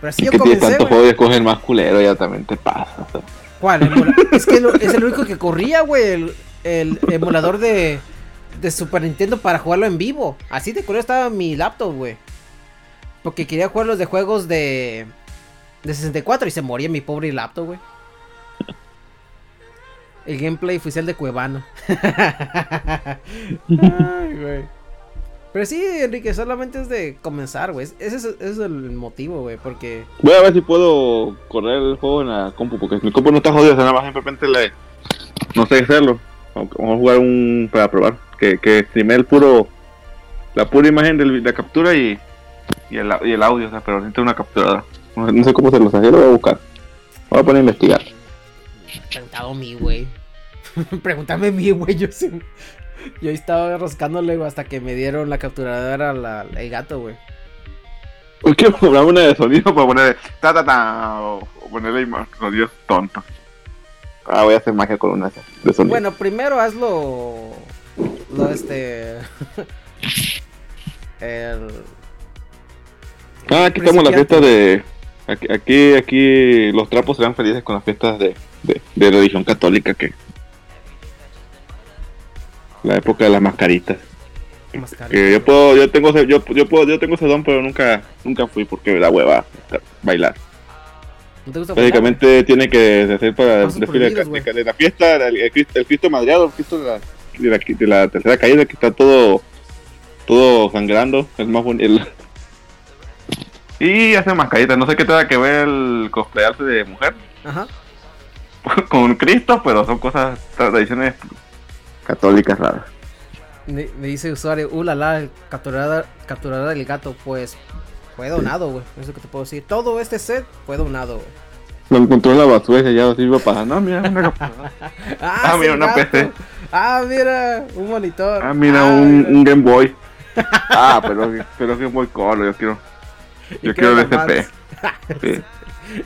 Pero así Es yo comencé, tanto juego el más culero, ya también te pasa. o sea. ¿Cuál? Emula- es que lo- es el único que corría, güey. El, el emulador de, de Super Nintendo para jugarlo en vivo. Así de culero estaba mi laptop, güey. Porque quería jugar los de juegos de, de 64 y se moría mi pobre laptop, güey. El gameplay oficial de Cuevana. Ay, güey. Pero sí, Enrique, solamente es de comenzar, güey. Ese es, ese es el motivo, güey. Porque Voy a ver si puedo correr el juego en la compu, porque mi compu no está jodido, o sea, nada más simplemente le... No sé hacerlo. Vamos vamos a jugar un... para probar. Que, que streame el puro... La pura imagen de la captura y... Y el, y el audio, o sea, pero necesito una capturadora. No, no sé cómo se los hace, lo voy a buscar. Voy a poner a investigar. Preguntado a mí, güey. Pregúntame a mí, güey. Yo, sí- yo estaba rascándole, güey, hasta que me dieron la capturadora al gato, güey. Pues quiero comprar una de sonido para poner... Ta, ta, ta, o ponerle sonidos tontos. Ah, voy a hacer magia con una de sonido. Bueno, primero hazlo. Lo este. el. Ah, aquí estamos la fiesta de. Aquí, aquí, aquí los trapos serán felices con las fiestas de, de, de religión católica que. La época de las mascaritas. mascarita. Que yo puedo, yo tengo ese, yo, yo puedo, yo tengo ese don, pero nunca, nunca fui porque da hueva bailar. ¿No te gusta bailar, Básicamente tiene que hacer para Pasos desfile de, la fiesta, el, el Cristo, el Cristo madreado, el Cristo de la, de la, de la tercera caída que está todo, todo sangrando, es más bonito. Y hace mascaritas, no sé qué tenga que ver el cosplayarse de mujer? Ajá. con Cristo, pero son cosas, tradiciones católicas raras. Me, me dice usuario, uh la la, capturada, capturada del gato, pues fue donado, güey. Es lo que te puedo decir. Todo este set fue donado, güey. Lo encontró en la basura y ya así iba pasando. No, mira, una. Ah, es mira, el una gato. PC. Ah, mira, un monitor. Ah, mira, Ah, un, mira. un Game Boy. Ah, pero, pero Game Boy Color, yo quiero. Yo quiero el SP. Sí,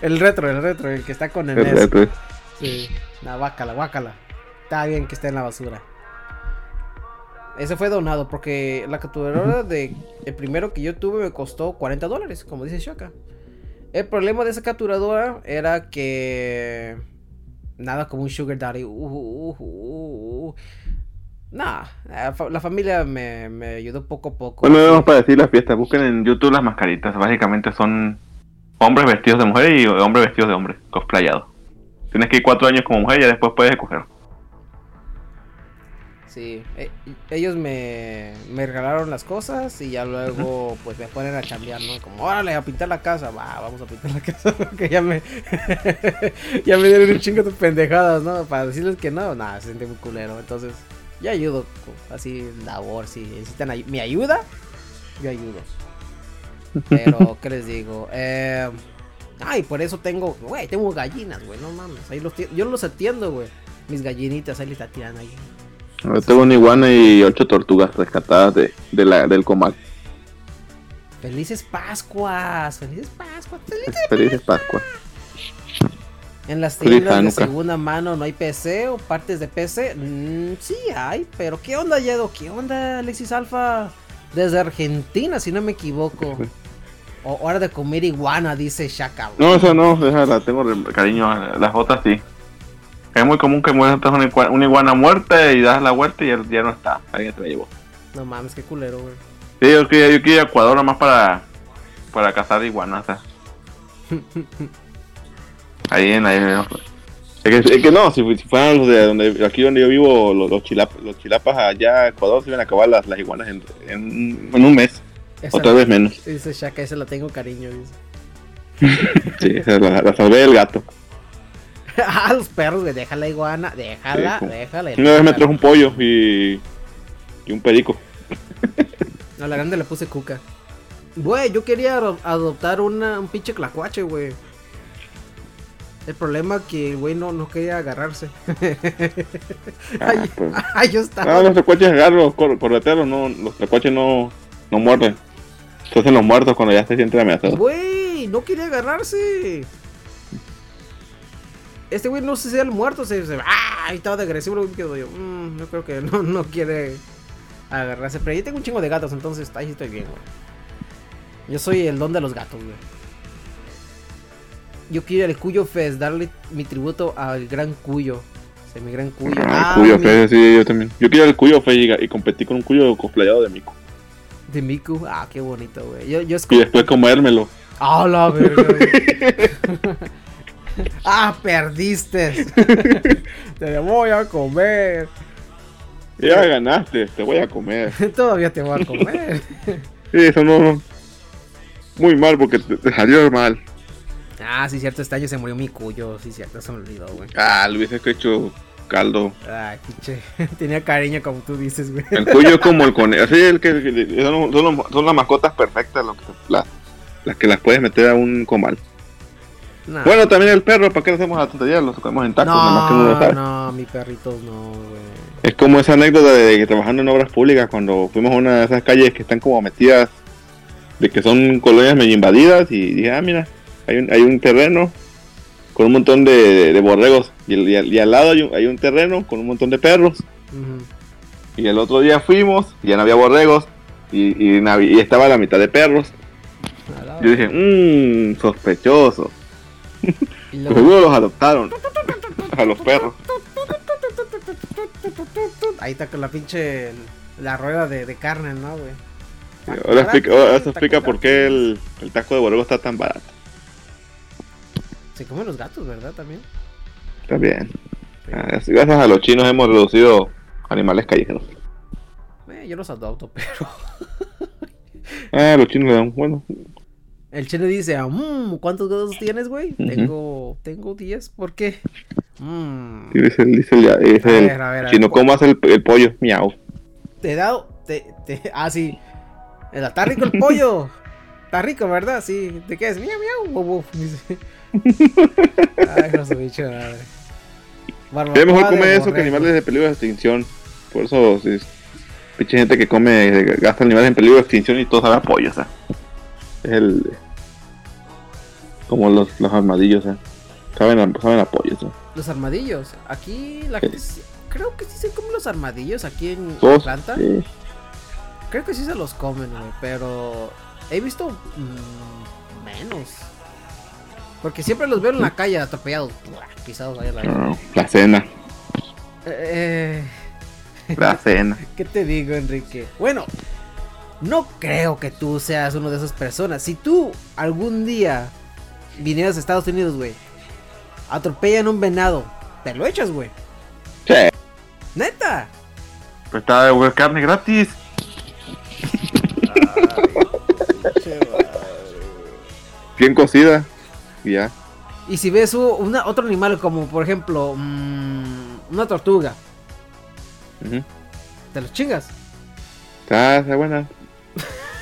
El retro, el retro, el que está con el el NES. retro. Sí, la guácala, guácala. Está bien que esté en la basura. Ese fue donado porque la capturadora de el primero que yo tuve me costó 40 dólares, como dice Shaka. El problema de esa capturadora era que nada como un sugar daddy. Uh, uh, uh, Nah, la fa- la familia me, me ayudó poco a poco. Bueno, vamos para decir la fiesta. Busquen en YouTube las mascaritas. Básicamente son hombres vestidos de mujer y hombres vestidos de hombre, cosplayados. Tienes que ir cuatro años como mujer y ya después puedes escoger. Sí, e- ellos me, me regalaron las cosas y ya luego pues me ponen a cambiar, ¿no? Como, órale, a pintar la casa, va, vamos a pintar la casa, porque ya me, ya me dieron un chingo de pendejadas, ¿no? Para decirles que no, nada, se siente muy culero, entonces yo ayudo, así, labor, si necesitan ay- mi ayuda, yo ayudo. Pero, ¿qué les digo? Eh, ay, por eso tengo, güey, tengo gallinas, güey, no mames, ahí los, yo los atiendo, güey, mis gallinitas, ahí les está tirando ahí. Yo tengo una iguana y ocho tortugas rescatadas de, de la, del comal. Felices Pascuas, felices Pascuas, felices. Felices Pascua. En las tiendas de segunda mano no hay PC o partes de PC. Mm, sí hay, pero ¿qué onda, Yedo? ¿Qué onda, Alexis Alfa? Desde Argentina, si no me equivoco. O hora de comer iguana, dice Shaka. No, eso no, esa la tengo cariño. Las otras sí. Es muy común que mueras una, igua- una iguana muerta y das la vuelta y ya, ya no está. Alguien te la llevó. No mames, qué culero, güey. Sí, yo quería, yo quería Ecuador nomás para, para cazar iguanas. o. Ahí en ahí. ¿no? Es que, es que no, si, si fueran los de donde, aquí donde yo vivo, los, los, chilap- los chilapas allá a Ecuador se iban a acabar las, las iguanas en, en, en un mes, Esa otra la- vez menos. Dice Shaka, esa la tengo cariño, dice. Sí, esa la, la salvé del gato. ah, los perros, güey, déjala iguana, déjala, Sí, déjala. Una vez me trajo un pollo y, y un perico. A la grande le puse cuca. Güey, yo quería ado- adoptar una, un pinche clacuache, güey. El problema que el güey no, no quería agarrarse. Ay, pues. ay, yo estaba. No, los tracuaches agarran los cor- correteros, no, los tracuaches no, no muerden. Entonces los muertos cuando ya se sienten amenazados. Güey, no quería agarrarse. Este güey no sé si era el muerto, se, se ah, y estaba de agresivo, me quedo yo, "Mm, no creo que no, no quiere agarrarse, pero yo tengo un chingo de gatos, entonces ahí estoy bien, güey. Yo soy el don de los gatos, güey. Yo quiero ir al Cuyo Fest, darle mi tributo al gran Cuyo. O sea, mi gran Cuyo. Ah, Ah, cuyo mi- fe, sí, yo también. Yo quiero el cuyo fe y, y competí con un cuyo cosplayado de mico. De Miku. Ah, qué bonito, güey. Yo, yo Y después comérmelo. ¡Ah, la verga! güey. ¡Ah, perdiste! Te voy a comer. Ya ganaste, te voy a comer. Todavía te voy a comer. Sí, eso no. Muy mal porque te, te salió mal. Ah, sí, cierto, este año se murió mi cuyo. Sí, cierto, se me olvidó, güey. Ah, le hubiese hecho caldo. Ay, pinche. Tenía cariño, como tú dices, güey. El cuyo es como el conejo. Sí, el que, son, son, los- son las mascotas perfectas, lo que, las, las que las puedes meter a un comal. No, Bueno, también el perro, ¿para qué le hacemos la tontería? Lo comemos en tacos, nada más que no, lo sabe. no, mi perrito no, güey. Es como esa anécdota de que trabajando en obras públicas, cuando fuimos a una de esas calles que están como metidas, de que son colonias medio invadidas, y dije, ah, mira, hay un, hay un terreno con un montón de, de- de borregos, y, al, y al lado hay un, hay un terreno con un montón de perros, y el otro día fuimos, y ya no había borregos, y, estaba la mitad de perros. Yo dije, mmm, sospechoso. Luego- Seguro los adoptaron a los perros. Ahí está con la pinche. La rueda de, de carne, ¿no, güey? Ahora explica, ahora eso explica por qué el, el taco de borrego está tan barato. Se comen los gatos, ¿verdad? También. Está bien. Ah, Gracias a los chinos hemos reducido animales callejeros. Eh, yo los adopto, pero. Ah, los chinos le dan, bueno, El chile dice, ah, mm, ¿cuántos gatos tienes, güey? Tengo, tengo 10, ¿por qué? Mm, sí, dice, el- dice, el- dice A el ver, a ver, a chino, ver. ¿cómo hace el, el pollo? Miau. te he dado, te, te, ah, sí. Está rico el pollo. Está rico, ¿verdad? Sí. ¿De qué es? Miau, miau, wow, wow. Ay, no bicho, madre. Barbacoa Es mejor comer eso que animales de peligro de extinción. Por eso, sí, pinche gente que come, gasta animales en peligro de extinción y todo sabe a pollo, o sea. Es el. Como los, los armadillos, sea. Saben a, saben a pollo, o sea. Los armadillos. Aquí la gente sí- creo que sí se comen los armadillos aquí en Atlanta. sí. Creo que sí se los comen, güey, pero he visto mm, menos. Porque siempre los veo en la calle atropellados, pisados ahí a la No, la cena, Eh, la cena. ¿Qué te digo, Enrique? Bueno, no creo que tú seas una de esas personas. Si tú algún día vinieras a Estados Unidos, güey, atropellan un venado, te lo echas, güey. Sí. Neta. Pues está de carne gratis. Bien cocida. Y ya. Y si ves una, otro animal como, por ejemplo, mm, una tortuga, Ujú. te los chingas. Está buena.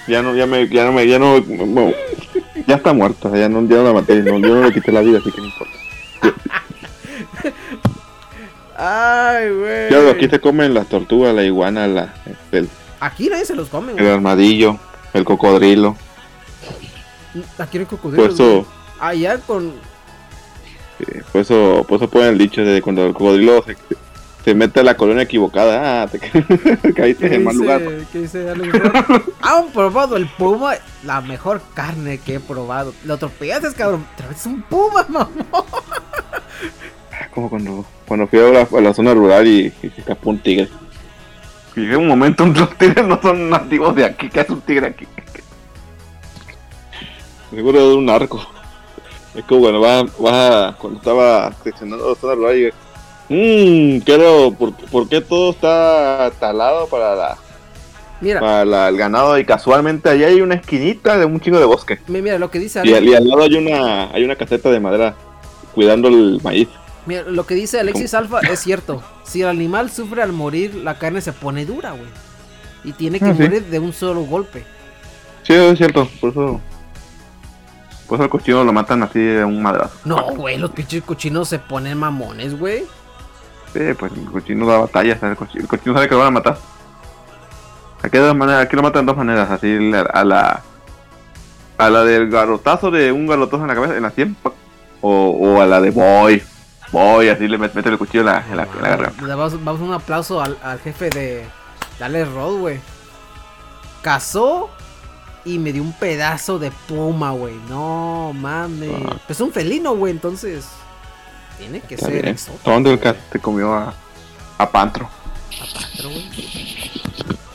Ya no, ya me, ya no me, ya no, bueno, ya está muerta, ya no, ya no la maté, no, yo no le quité la vida, así que no importa. Ay, güey. Ya aquí se comen las tortugas, la iguana, la, el, Aquí nadie se los come, el armadillo, el cocodrilo. Aquí no hay cocodrilos. Por eso, güey. Allá con. eh, por eso, por eso ponen el dicho de cuando el cocodrilo se, se mete a la colonia equivocada. Ah, te ca- caíste en el mal lugar. ¿Qué dice? Han probado el puma, la mejor carne que he probado. Lo atropellaste, cabrón. Otra vez es un puma, mamá. Como cuando, cuando fui a la, a la zona rural y, y se escapó un tigre. Y un momento, los tigres no son nativos de aquí. ¿Qué hace un tigre aquí? Seguro de un arco. Es como cuando vas, vas cuando estaba seccionando la zona rural mmm, quiero, ¿por, por qué todo está talado para la, Mira, para la- el ganado? Y casualmente allá hay una esquinita de un chingo de bosque. mi- mira lo que dice Y, Alex. al- y al lado hay una, hay una caseta de madera cuidando el maíz. Mira, lo que dice Alexis Alfa es cierto. Si el animal sufre al morir, la carne se pone dura, güey. Y tiene que Ah, sí. morir de un solo golpe. Sí, es cierto, por eso. Por eso el cochino lo matan así de un madrazo. No, güey, los pinches cochinos se ponen mamones, güey. Sí, pues el cochino da batalla, ¿sabes? el cochino, el cochino sabe que lo van a matar. Aquí, de dos maneras, aquí lo matan de dos maneras, así a la a la del garrotazo de un garrotazo en la cabeza, en la sien, o, o a la de boy, boy, así le met- mete el cuchillo en la, en la, en la garganta. Vamos, vamos un aplauso al, al jefe de Dale Rod, güey. Cazó y me dio un pedazo de puma, güey. No mames. Ah. Pues es un felino, güey, entonces. Tiene que Está ser exótico. ¿Dónde el güey. cat te comió a, a Pantro? Pero, güey,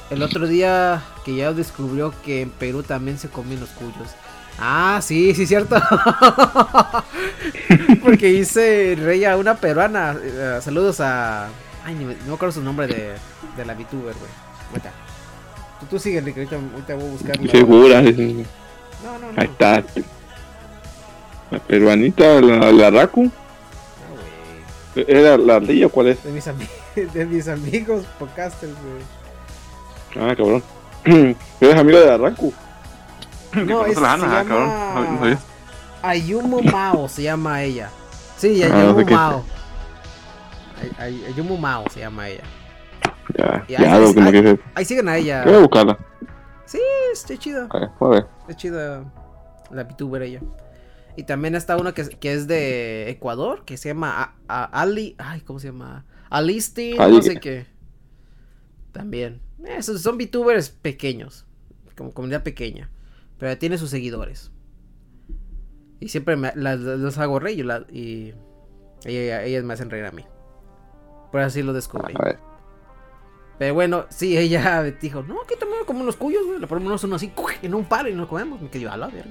El otro día que ya descubrió que en Perú también se comen los cuyos. Ah, sí, sí, cierto. Porque hice rey a una peruana. Eh, saludos a. Ay, no me acuerdo su nombre de, de la VTuber, güey. Tú, tú sigue, Rick, ahorita, ahorita voy a buscar. la- Segura. No, no, no. ahí está. La peruanita, la, la Raku. No, güey. ¿Era la ardilla o cuál es? De mis, ami- de mis amigos podcasters, güey. Ah, cabrón. ¿Eres amigo de la Raku? No, es, la se Ana, ah, cabrón. No, no sabía. llama Ayumu Mao se llama ella. Sí, Ah, no Ayumu sé qué es. Mao. Ay- ay- Ayumu Mao se llama ella. Ya, Y ya, ahí- ahí-. Ahí siguen a ella. Voy a buscarla. Está chida. A ver, voy a ver. Está chida la VTuber ella. Y también está una que, es- que es de Ecuador, que se llama A- A- Ali. Ay, ¿cómo se llama? Alisti, no sé qué. También. Esos son VTubers pequeños. Como comunidad pequeña. Pero tiene sus seguidores. Y siempre me, las, las hago reír y, la- y ella- ellas me hacen reír a mí. Por así lo descubrí. A ver. Pero bueno, sí, ella dijo, no, aquí también como unos cuyos, güey. Le ponemos uno así, en un palo y nos comemos. Me quedé a la verga.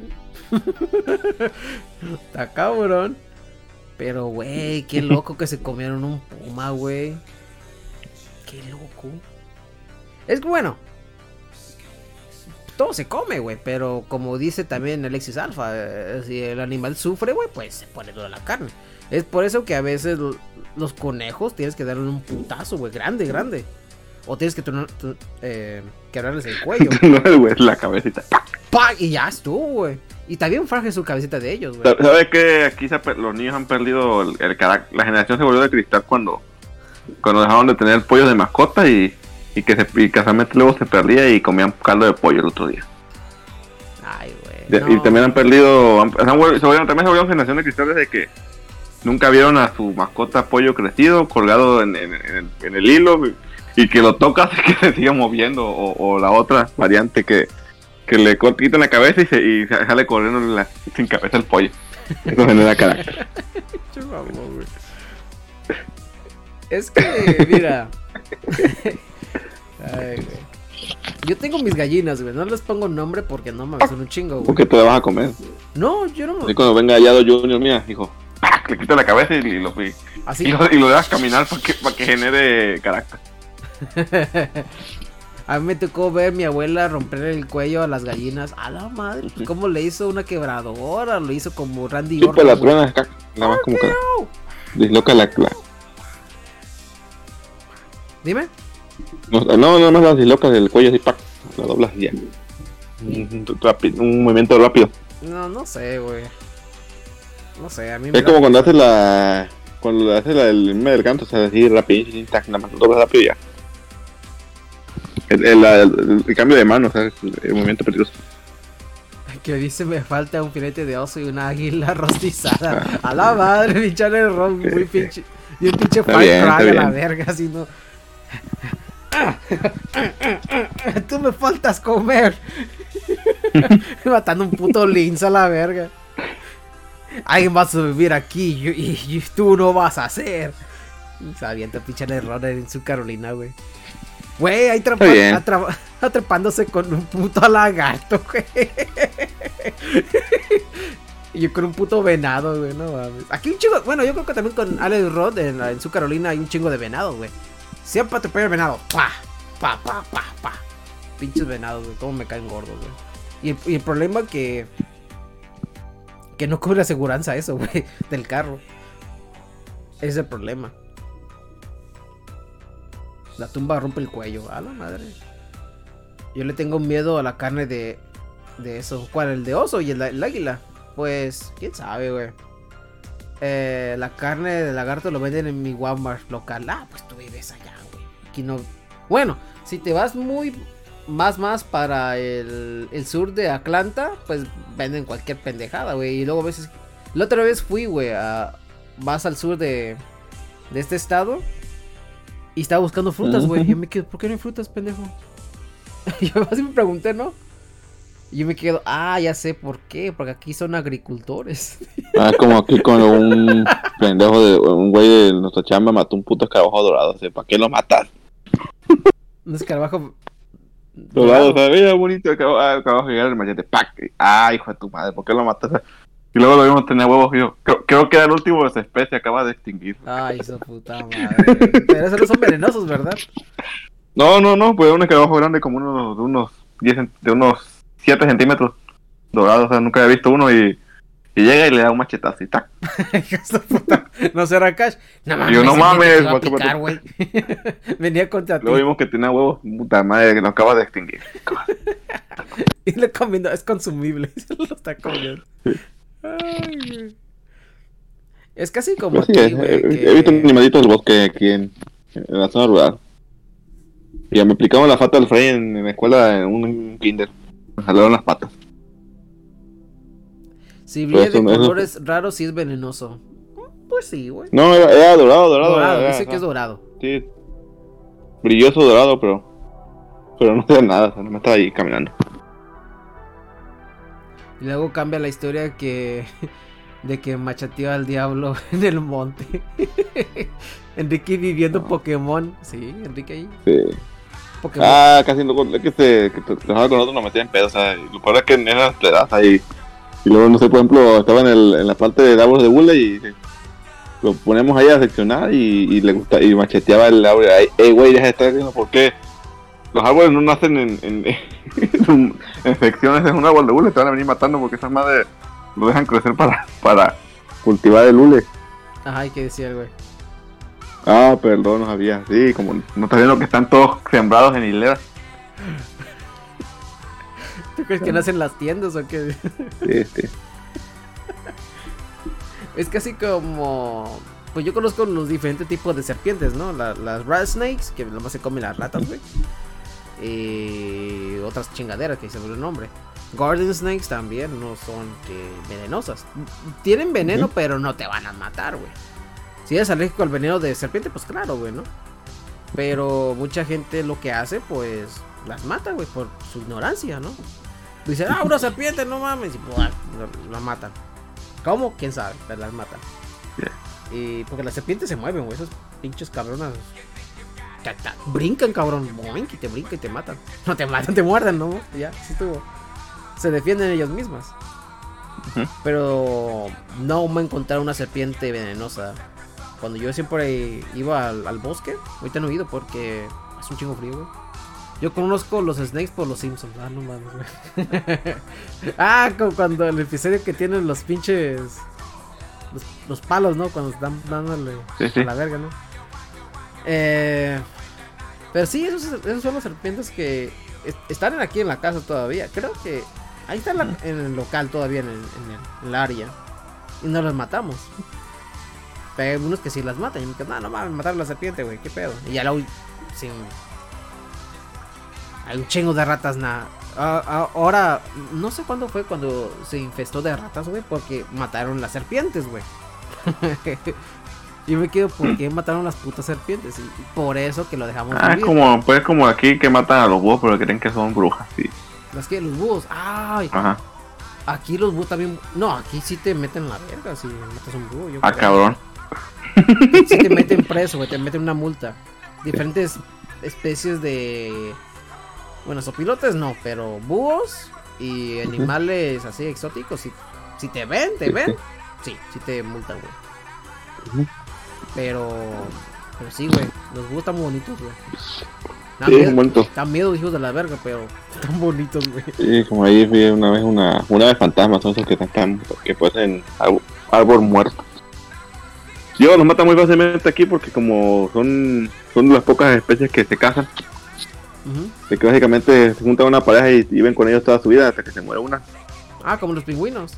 Está cabrón. Pero, güey, qué loco que se comieron un puma, güey. Qué loco. Es que bueno. Todo se come, güey. Pero como dice también Alexis Alfa, eh, si el animal sufre, güey, pues se pone toda la carne. Es por eso que a veces lo- los conejos tienes que darle un putazo, güey, grande, grande. O tienes que tronar- tu- eh, quebrarles el cuello. no el güey, la cabecita. ¡Pac! Y ya estuvo, güey. Y también fraje su cabecita de ellos, güey. ¿Sabes que aquí se los niños han perdido el, el carácter? La generación se volvió de cristal cuando, cuando dejaron de tener pollo de mascota y, y que se, y casualmente luego se perdía y comían caldo de pollo el otro día. Ay, güey. No. Y también han perdido, han- se han se volvieron- también se volvieron generación de cristal desde que nunca vieron a su mascota pollo crecido, colgado en, en- en el, en el hilo y, que lo tocas y que se sigue moviendo. O, o la otra variante que, que le quitan la cabeza y, se, y sa- sale corriendo la- sin cabeza el pollo. Eso genera carácter. Es que, mira. Ay, güey. Yo tengo mis gallinas, güey. No les pongo nombre porque no me son un chingo, güey. Porque te la vas a comer. No, yo no. Y cuando venga Yado Junior, mira, hijo, ¡pac! le quita la cabeza y, y lo, y, Así. y lo, y lo dejas caminar para que, para que genere carácter. A mí me tocó ver a mi abuela romper el cuello a las gallinas. A la madre, pues, ¿cómo le hizo una quebradora? Lo hizo como Randy Chupa Orton. la güey. truena, acá, nada más como que disloca la, la- Dime. no, no, nada más las dislocas del cuello así, ¡pac! la doblas y ya. Un, un rápido, un movimiento rápido. No, no sé, güey. No sé, a mí Es como cuando haces la. Cuando haces la del canto, o sea, así tac, nada más doblas rápido y ya. El, el, la- el- el cambio de mano, o sea, el, movimiento peligroso. Que dice me falta un filete de oso y una águila rostizada. A la madre, mi chale ron, muy pinche. Y un pinche Fight a la verga, así no. Tú me faltas comer. Matando un puto lince a la verga. Alguien va a sobrevivir aquí y, y- y tú no vas a hacer. Avienta pinche error en su Carolina, güey. Güey, ahí trapa- atra- atrapándose con un puto lagarto, güey. Y yo con un puto venado, güey, no mames. Aquí un chingo, bueno, yo creo que también con Alex Rod en, en su Carolina hay un chingo de venado, güey. Siempre atropella el venado. Pa, pa, pa, pa, pa. Pinches venados, güey. Cómo me caen gordos, güey. Y el, y el problema que. Que no cubre aseguranza eso, güey. Del carro. Ese es el problema. La tumba rompe el cuello. A la madre. Yo le tengo miedo a la carne de. De eso. ¿Cuál? El de oso y el, águila. Pues, quién sabe, güey. Eh, la carne de lagarto lo venden en mi Walmart local. Ah, pues tú vives allá, güey. Aquí no. Bueno, si te vas muy más más para el, el sur de Atlanta, pues venden cualquier pendejada, güey. Y luego a veces. La otra vez fui, güey, a. Vas al sur de. De este estado. Y estaba buscando frutas, güey. Yo me quedo, ¿por qué no hay frutas, pendejo? Yo así me pregunté, ¿no? Y yo me quedo, ah, ya sé por qué. Porque aquí son agricultores. Ah, como aquí con un pendejo de un güey de nuestra chamba mató un puto escarabajo dorado. O sea, ¿para qué lo matas? Un escarabajo. Dorado, veía bonito escarabajo, ah, el machete, ¡pac! Ah, hijo de tu madre, ¿por qué lo matas? Y luego lo vimos tener huevos yo, creo, creo que era el último de esa especie, acaba de extinguir. Ay, su puta madre. Pero esos no son venenosos, ¿verdad? No, no, no, pues un escarabajo grande como unos, de unos 10, cent- de unos 7 centímetros dorado, o sea, nunca había visto uno y, y llega y le da un machetazo y ¡tac! No será cash. No mames. Yo, no mames, te iba a vato, vato. picar, güey. Venía contra ti. Luego vimos que tenía huevos, puta madre, que lo acaba de extinguir. Y le comiendo. Es consumible. Se lo está comiendo. Ay. Es casi como Pues sí, aquí, he, güey. he- que- he visto animalitos del bosque aquí en, en la zona rural. Y ya me aplicamos la fata al Frey en, en la escuela en un kinder. Me jalaron las patas. Si brilla de eso- eso- colores raros, sí es venenoso. Pues sí, güey. No, era, era dorado, dorado. Dorado, era- dice que es dorado. Sí. Brilloso dorado, pero. Pero no sé nada, o sea, no me estaba ahí caminando. Y luego cambia la historia que. De que machateó al diablo en el monte. Enrique viviendo Pokémon. Sí, Enrique ahí. Sí. Pokémon. Ah, casi no, es que se que trabajaba con otros nos metía en pedo, o sea, lo peor es que en esas pedazas ahí. Y luego, no sé, por ejemplo, estaba en, el, en la parte de árboles de bule y lo ponemos ahí a seccionar y, y le gusta y macheteaba el árbol. Ahí, Ey, güey, deja de estar haciendo por qué. Los árboles no nacen en, en, en secciones de un árbol de hule, te van a venir matando porque esas madres lo dejan crecer para, para cultivar el hule. Ajá, hay que decir güey. Ah, perdón, no sabía. Sí, como no estás viendo que están todos sembrados en hileras. ¿Tú crees que nacen las tiendas o qué? Sí, sí. Es casi como. Pues yo conozco los diferentes tipos de serpientes, ¿no? La- las rat snakes, que nomás se comen las ratas, güey. Y otras chingaderas que se el nombre. Garden snakes también no son que venenosas. Tienen veneno, pero no te van a matar, güey. Si eres alérgico al veneno de serpiente, pues claro, güey, ¿no? Pero mucha gente lo que hace, pues las mata, güey, por su ignorancia, ¿no? Dicen, ah, una serpiente, no mames, y pues, la, la matan. ¿Cómo? ¿Quién sabe? Pero las matan. Y porque las serpientes se mueven, güey, esos pinches cabronas. Ta, ta, Brincan, cabrón, boink, y te brincan y te matan. No te matan, te muerden, ¿no? Ya, sí estuvo. Se defienden ellas mismas. Pero no me encontraron una serpiente venenosa. Cuando yo siempre iba al, al bosque, ahorita no he ido porque hace un chingo frío, güey. Yo conozco los snakes por los Simpsons. Ah, no mames, güey. ah, como cuando el episodio que tienen los pinches. Los, los palos, ¿no? Cuando están dándole Sí, sí. a la verga, ¿no? Eh, pero sí, esos, esos son los serpientes que es- están aquí en la casa todavía. Creo que ahí están en, la- en el local todavía, en el, en el- en el área. Y no las matamos. Pero hay unos que sí las matan. Y me quedo, no, no mames, matar a la serpiente, güey, qué pedo. Y ya luego, sin. Hay un chingo de ratas na- ah, ahora, no sé cuándo fue cuando se infestó de ratas, güey, porque mataron las serpientes, güey. y me quedo, ¿por qué mataron las putas serpientes? Y por eso que lo dejamos Ah, vivir. como, pues como aquí que matan a los búhos, pero creen que son brujas, sí. Las que los búhos. Ay, Ajá. aquí los búhos también. No, aquí sí te meten en la verga si matas un búho. yo Ah, creo. cabrón. Sí te meten preso, güey, te meten una multa. Diferentes especies de. Bueno, sopilotes no, pero búhos y animales así exóticos. Si, si te ven, te ven. sí. Sí, sí te multan, güey. Pero. Pero sí, güey. Los búhos están bonitos, güey. Dan Sí, miedo- bonito. Dan miedo, hijos de la verga, pero están bonitos, güey. Sí, como ahí vi una vez una, una de fantasmas, son esos que están, que pueden árbol, árbol muerto. Yo los matan muy fácilmente aquí porque como son, son las pocas especies que se casan, de que básicamente se juntan una pareja y viven con ellos toda su vida hasta que se muere una. Ah, como los pingüinos.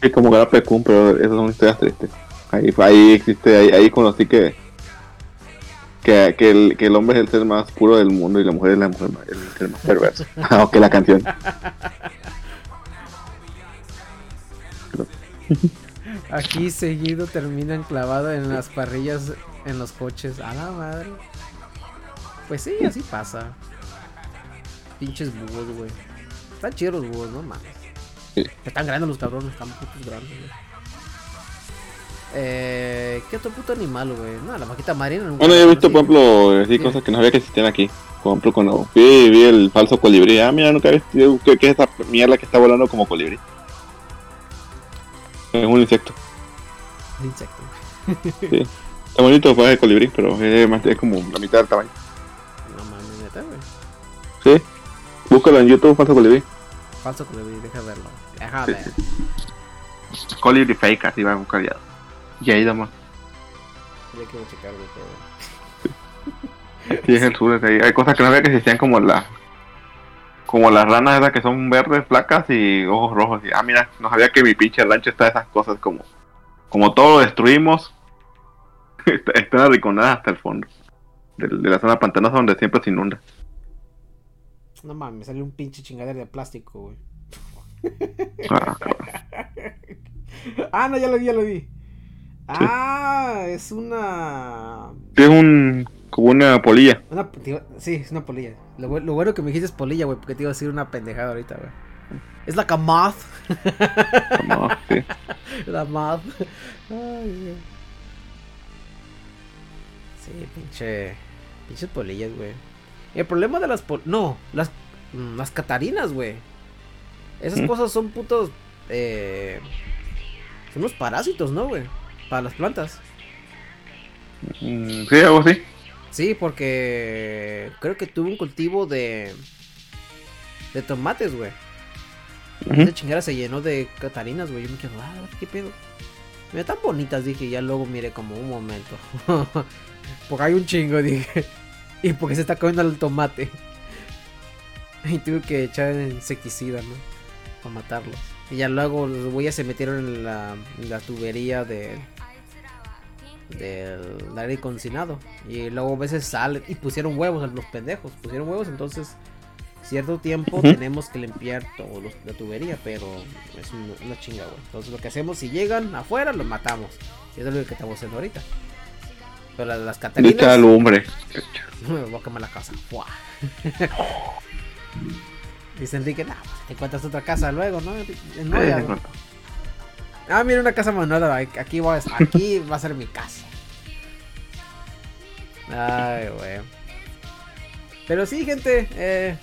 Es como Garape Kun, pero esas son historias tristes. Ahí, ahí existe, ahí, ahí conocí que, que, que, el, que el hombre es el ser más puro del mundo y la mujer es la mujer más, el ser más perverso. Ah, ok, la canción. Aquí seguido terminan clavados en las parrillas en los coches. A la madre. Pues sí, así pasa. Pinches búhos, güey. Están chidos los búhos, no mames. Sí. Están grandes los cabrones, están putos grandes, güey. Eh, ¿Qué otro puto animal, güey? No, la vaquita marina. nunca Bueno, yo he visto, por ejemplo, Sí. cosas que no sabía que existían aquí. Por ejemplo, cuando vi el falso colibrí. Ah, mira, nunca he visto qué, qué es esa mierda que está volando como colibrí. Es un insecto. Un insecto. Sí. Está bonito pues el colibrí, pero es, más, es como la mitad del tamaño. No mames, neta, güey. Sí. Búscalo en YouTube, falso colibrí. Falso colibrí, deja verlo. Deja Sí, ver. Colibrí fake, así va a buscar ya. Y ahí nomás. Ya quiero checarlo, pero. Sí, es el sur. es ahí. Hay cosas que no sabía que existían como la como las ranas esas que son verdes, flacas y ojos rojos. Y, ah, mira, no sabía que mi pinche rancho está de esas cosas como como todo lo destruimos. está, están arrinconadas hasta el fondo. De, de la zona pantanosa donde siempre se inunda. No mames, me salió un pinche chingadera de plástico, güey. Ah. Ah, no, ya lo vi, ya lo vi. Ah, es una. Es un como una polilla. una sí, es una polilla. Lo, bu- lo bueno que me dijiste es polilla, güey, porque te iba a decir una pendejada ahorita, güey. Es la camoth. No, sí. La moth. Ay. Sí, pinche. Pinches polillas, güey. El problema de las pol... No, las. mm, Las catarinas, güey. Esas ¿Mm? cosas son putos. Eh. Son unos parásitos, ¿no, güey? Para las plantas. Mm, sí, algo así. Sí, porque creo que tuve un cultivo de de tomates, güey. Ujú. Esa chingada se llenó de catarinas, güey. Yo me quedo, ah, qué pedo. Mira, tan bonitas, dije, y ya luego miré como un momento. porque hay un chingo, dije. y porque se está comiendo el tomate. y tuve que echar insecticida, ¿no? Para matarlos. Y ya luego los güeyes se metieron en la, en la tubería de del aire acondicionado. Y luego a veces salen y pusieron huevos a los pendejos pusieron huevos entonces cierto tiempo tenemos que limpiar todo los- la tubería pero es una, una chinga güey. Entonces lo que hacemos si llegan afuera los matamos. Y eso es lo que estamos haciendo ahorita. Pero las, las Le catarinas echa lumbre. me voy a quemar la casa. Dice Enrique nah, pues, te encuentras otra casa luego no, Eh, ya, güey. Ah, mira una casa abandonada. Aquí va, a- aquí va a ser mi casa. Ay, güey. Pero sí, gente. Eh,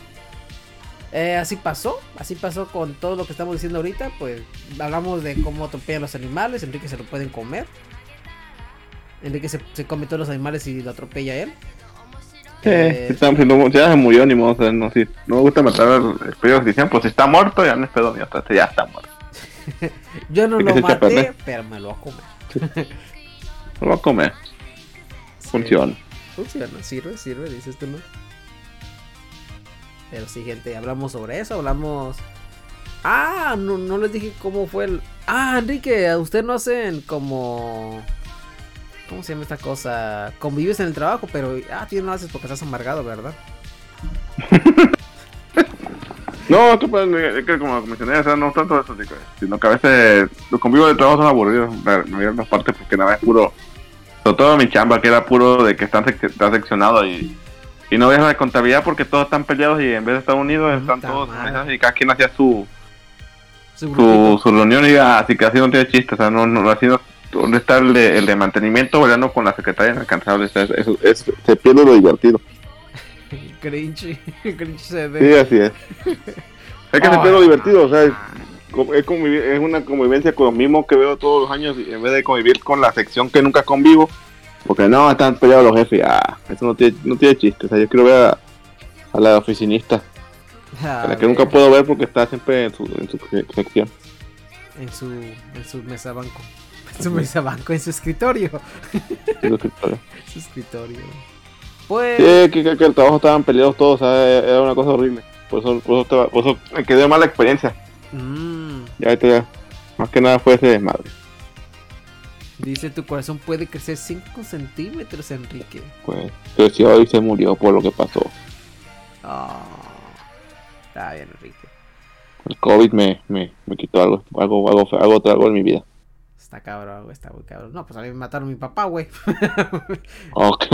eh, así pasó. Así pasó con todo lo que estamos diciendo ahorita. Pues hablamos de cómo atropellan los animales. Enrique se lo pueden comer. Enrique se, se come todos los animales y lo atropella él. Sí, Eh, no- ya se murió ni modo, o sea, no, si no me gusta matar al que dicen, pues si está muerto, ya no es pedo sea, este ya está muerto. yo no lo maté, pero me lo voy a comer. Lo voy a comer, Sí. funciona. Funciona, sirve, sirve, dices tú, ¿no? Pero sí, gente, hablamos sobre eso, hablamos... Ah, no, no les dije cómo fue el... Ah, Enrique, a usted no hacen como... ¿Cómo se llama esta cosa? Convives en el trabajo, pero... Ah, tú no lo haces porque estás amargado, ¿verdad? No, que, pues, es que como mencioné, o sea, no tanto eso, sino que a veces los convivos de trabajo son aburridos, de las partes, porque nada es puro, sobre todo mi chamba, que era puro de que están, sec- está seccionado y, y no ves la contabilidad porque todos están peleados y en vez de estar unidos están todos y cada quien hacía su, Su su, reunión y así que así no tiene chiste, o sea, no, no así no, ¿dónde está el de, el de mantenimiento bailando con la secretaria inalcanzable? O sea, eso, es, se pierde lo divertido. Cringe. Cringe se Sí, ve. así es. Es que se pierde lo divertido, o sea, es, es, convivir- es una convivencia con los mismos que veo todos los años y en vez de convivir con la sección que nunca convivo, porque no, están peleados los jefes, ah, eso no tiene, no tiene chiste, o sea, yo quiero ver a, a la oficinista, a la que nunca puedo ver porque está siempre en su, en su se- sección. En su, en su mesa banco. En su mesa banco, en su escritorio. en su escritorio. su escritorio. Pues. Sí, que, que, que el trabajo estaban peleados todos, o sea, era una cosa horrible. Por eso, por eso, estaba- por eso me quedé mala experiencia. mm, Ya ahorita ya, más que nada fue ese desmadre. dice tu corazón puede crecer 5 centímetros, Enrique. Pues creció y se murió por lo que pasó. Ah, está bien, Enrique. El COVID me, me, me quitó algo, algo, algo, algo, algo en mi vida. Está cabrón, güey, está muy cabrón. No, pues a mí me mataron a mi papá, güey. Ok.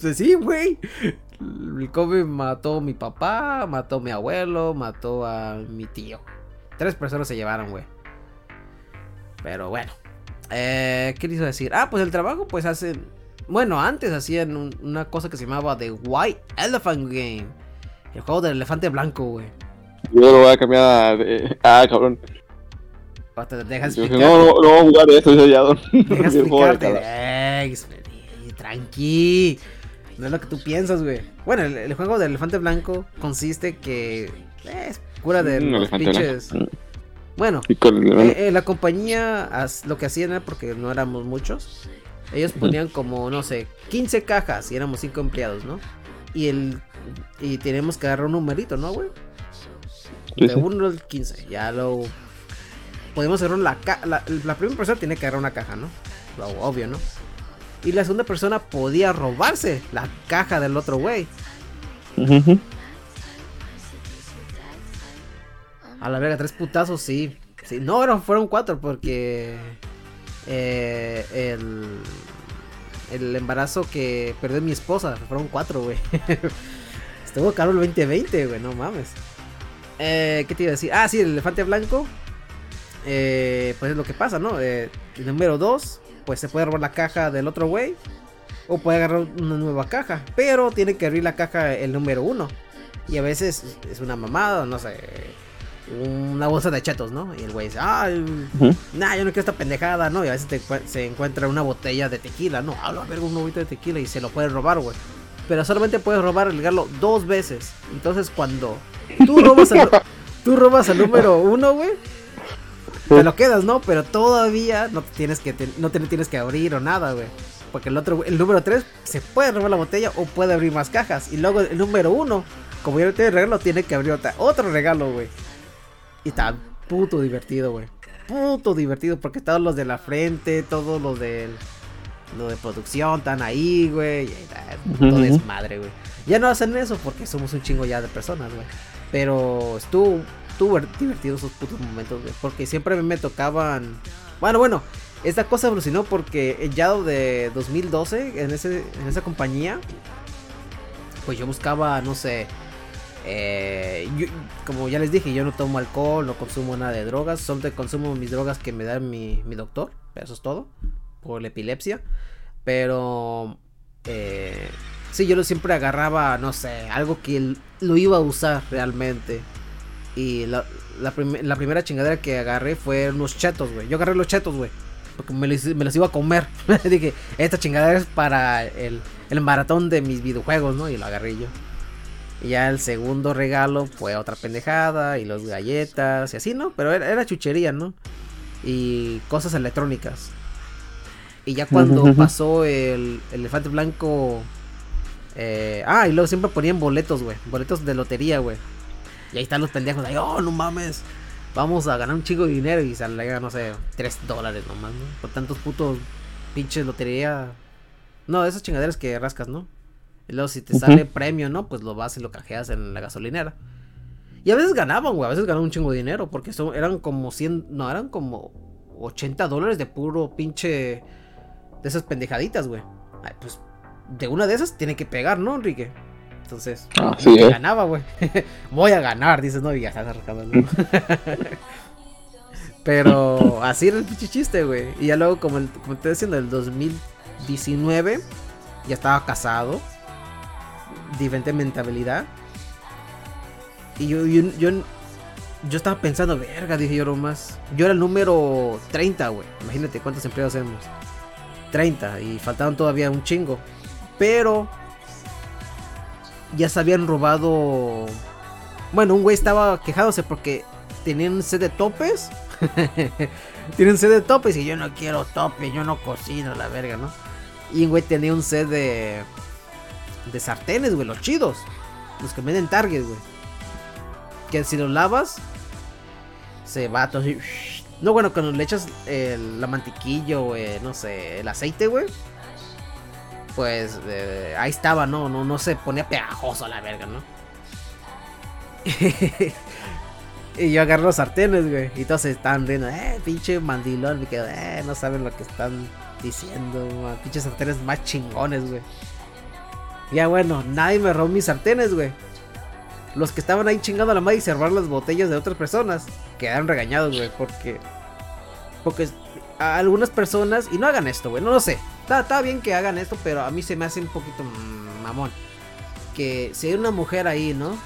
Pues sí, güey. El COVID mató a mi papá, mató a mi abuelo, mató a mi tío. Tres personas se llevaron, güey. Pero bueno. Eh, ¿Qué a decir? Ah, pues el trabajo, pues hacen. Bueno, antes hacían un- una cosa que se llamaba The White Elephant Game. El juego del elefante blanco, güey. Yo lo voy a cambiar a... eh, ah, cabrón. Te dejas Yo dije, no, no, no voy a jugar eso, dice Yadon. Dejas explicarte. Ey, tranqui. No es lo que tú piensas, güey. Bueno, el, el juego del elefante blanco consiste que eh, es cura de Mm, los pinches. blanco. Bueno, eh, eh, la compañía lo que hacían era porque no éramos muchos. Ellos ponían como, no sé, 15 cajas y éramos 5 empleados, ¿no? Y el y tenemos que agarrar un numerito, ¿no, güey? De sí. 1 al 15. Ya lo. Podemos agarrar la caja. La, la primera persona tiene que agarrar una caja, ¿no? Lo obvio, ¿no? Y la segunda persona podía robarse la caja del otro güey. A la verga, tres putazos, sí. sí. No, eran, fueron cuatro porque. eh, el. El embarazo que perdió mi esposa. Fueron cuatro, güey. Estuvo caro el 2020, güey, no mames. Eh, ¿Qué te iba a decir? Ah, sí, el elefante blanco. Eh, pues es lo que pasa, ¿no? Eh, el número dos, pues se puede robar la caja del otro güey. O puede agarrar una nueva caja. Pero tiene que abrir la caja el número uno. Y a veces es una mamada, no sé. Una bolsa de chetos, ¿no? Y el güey dice, ah, Ujú. nah, yo no quiero esta pendejada, ¿no? Y a veces te se encuentra una botella de tequila, ¿no? Habla, verga, un botella de tequila y se lo puede robar, güey. Pero solamente puedes robar el regalo dos veces. Entonces cuando tú robas al, tú robas al número uno, güey. Te lo quedas, ¿no? Pero todavía no te tienes que, te- no te tienes que abrir o nada, güey. Porque el otro, el número 3 se puede robar la botella o puede abrir más cajas. Y luego el número 1, como ya no tiene regalo, tiene que abrir otra- otro regalo, güey. Y está puto divertido, güey. Puto divertido. Porque todos los de la frente, todos los del. Lo de producción están ahí, güey. Y ahí está, puto Ujú. desmadre, güey. Ya no hacen eso porque somos un chingo ya de personas, güey. Pero estuvo, estuvo divertido esos putos momentos. Porque siempre me tocaban. Bueno, bueno. Esta cosa evolucionó porque ya de 2012, en, ese, en esa compañía, pues yo buscaba, no sé, eh, yo- como ya les dije, yo no tomo alcohol, no consumo nada de drogas, solo consumo mis drogas que me da mi, mi doctor, eso es todo, por la epilepsia. Pero, eh, sí, yo siempre agarraba, no sé, algo que lo iba a usar realmente. Y la, la, prim- la primera chingadera que agarré fue unos chetos, güey. Yo agarré los chetos, güey. Porque me los, me los iba a comer. Dije, esta chingadera es para el, el maratón de mis videojuegos, ¿no? Y lo agarré yo. Y ya el segundo regalo fue otra pendejada y los galletas y así, ¿no? Pero era, era chuchería, ¿no? Y cosas electrónicas. Y ya cuando pasó el, el elefante blanco... eh, ah, y luego siempre ponían boletos, güey. Boletos de lotería, güey. Y ahí están los pendejos ahí, oh, no mames. Vamos a ganar un chingo de dinero y sale, no sé, 3 dólares nomás, ¿no? Por tantos putos pinches lotería. No, esas chingaderas que rascas, ¿no? Y luego si te sale premio, ¿no? Pues lo vas y lo canjeas en la gasolinera. Y a veces ganaban, güey. A veces ganaban un chingo de dinero. Porque son, eran como 100. No, eran como 80 dólares de puro pinche. De esas pendejaditas, güey. Ay, pues de una de esas tiene que pegar, ¿no, Enrique? Entonces, Así es. ganaba, güey. Voy a ganar, dices, no, y ya estás arrancando. ¿no? Pero así era el pinche chiste, güey. Y ya luego, como, el, como te estoy diciendo, el 2019, ya estaba casado. Diferente mentalidad. Y yo, yo, yo, yo estaba pensando, verga, dije yo nomás. Yo era el número 30, güey. Imagínate cuántos empleados éramos. 30 y faltaban todavía un chingo. Pero ya se habían robado. Bueno, un güey estaba quejándose porque tenían sed de topes. tienen sed de topes y yo no quiero topes, yo no cocino la verga, ¿no? Y un güey tenía un set de. de sartenes, güey, los chidos. Los que venden Target, güey. Que si los lavas, se va todo así. No, bueno, cuando le echas la mantequilla, güey, no sé, el aceite, güey. Pues eh, ahí estaba, ¿no? ¿no? No se ponía pegajoso la verga, ¿no? y yo agarro los sartenes, güey. Y todos están riendo, eh, pinche mandilón. Me quedo, eh, no saben lo que están diciendo. Pinches sartenes más chingones, güey. Ya bueno, nadie me robó mis sartenes, güey. Los que estaban ahí chingando a la madre y cerrar las botellas de otras personas quedaron regañados, güey, porque. Porque algunas personas. Y no hagan esto, güey, no lo sé. Está, está bien que hagan esto, pero a mí se me hace un poquito mm, mamón. Que si hay una mujer ahí, ¿no?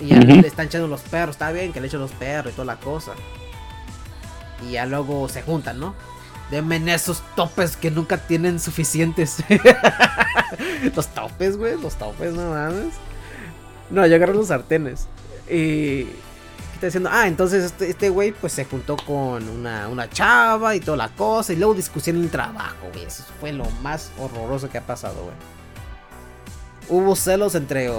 Y ya Ujú. le están echando los perros, está bien que le echen los perros y toda la cosa. Y ya luego se juntan, ¿no? Denme esos topes que nunca tienen suficientes. los topes, güey, los topes, no mames. No, yo agarré los sartenes. Y. ¿Qué está diciendo? Ah, entonces este este güey pues se juntó con una, una chava y toda la cosa. Y luego discusión en el trabajo, güey. Eso fue lo más horroroso que ha pasado, güey. Hubo celos entre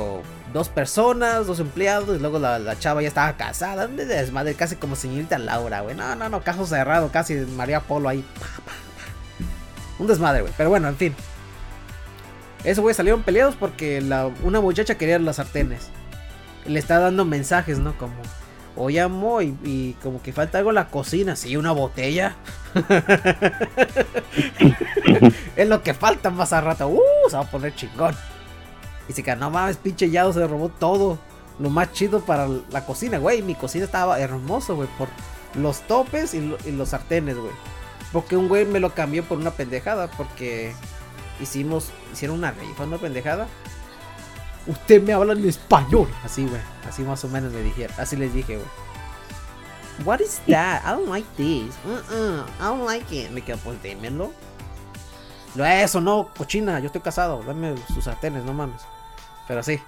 dos personas, dos empleados. Y luego la, la chava ya estaba casada. Un desmadre, casi como señorita Laura, güey. No, no, no, caso cerrado, casi María Polo ahí. Un desmadre, güey. Pero bueno, en fin. Esos güeyes salieron peleados porque la, una muchacha quería las sartenes. Le está dando mensajes, ¿no? Como, oye, amo, y, y como que falta algo en la cocina. Sí, una botella. es lo que falta más a rato. Uh, se va a poner chingón. Y se queda, no mames, pinche Yado se robó todo. Lo más chido para la cocina, güey. Mi cocina estaba hermoso, güey. Por los topes y, lo- y los sartenes, güey. Porque un güey me lo cambió por una pendejada. Porque hicimos, hicieron una rifa, una pendejada. Usted me habla en español. Así, güey. Así más o menos me dijeron. Así les dije, güey. What is that? I don't like this. Uh-uh, I don't like it. Me quedo, pues démelo. Lo eso, no, cochina. Yo estoy casado. Dame sus sartenes, no mames. Pero sí.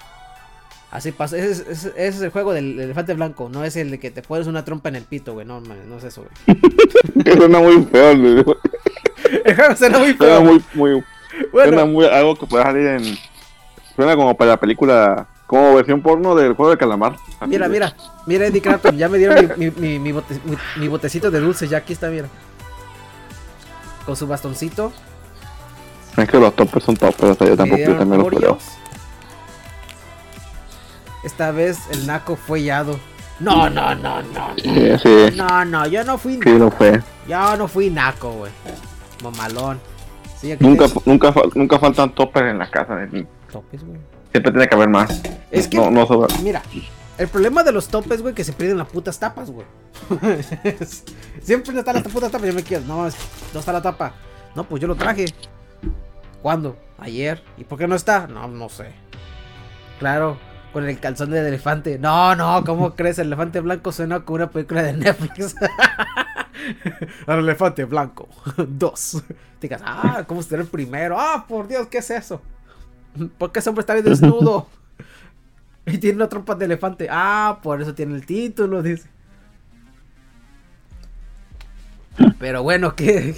Así pasa. Ese es, ese- ese es el juego del elefante blanco. No es el de que te pones una trompa en el pito, güey. No, mames, no es eso, güey. Suena muy feo, güey. El juego suena muy Suena feo. muy, muy, Bueno, suena muy, algo que puede salir en, suena como para la película, como versión porno del juego de calamar. Mira, de- mira, mira Eddie Clapton, ya me dieron mi, mi, mi- mi bote- mi- mi botecito de dulce, ya aquí está, mira. Con su bastoncito. Es que los topes son topes, yo tampoco yo también los pruebo. Esta vez el naco fue Yado. No, no, no, no. Sí, sí, No, no, yo no fui sí lo fue. Yo no fui naco, güey. Mamalón. Sí, Nunca, te- nunca, fa- nunca faltan topes en la casa de mí. Topes, güey. Siempre tiene que haber más. Es que- No, no sobra. Mira, el problema de los topes, güey, que se pierden las putas tapas, güey. Siempre no están las putas tapas. Yo me quedo, no mames, no está la tapa. No, pues yo lo traje. ¿Cuándo? Ayer. ¿Y por qué no está? No, no sé. Claro, con el calzón del elefante. No, no, ¿cómo crees? El elefante blanco suena como una película de Netflix. el elefante blanco. Dos. Te digas, ah, ¿cómo será el primero? Ah, por Dios, ¿qué es eso? ¿Por qué ese hombre está bien desnudo? Y tiene una trompa de elefante. Ah, por eso tiene el título, dice. Pero bueno, ¿qué?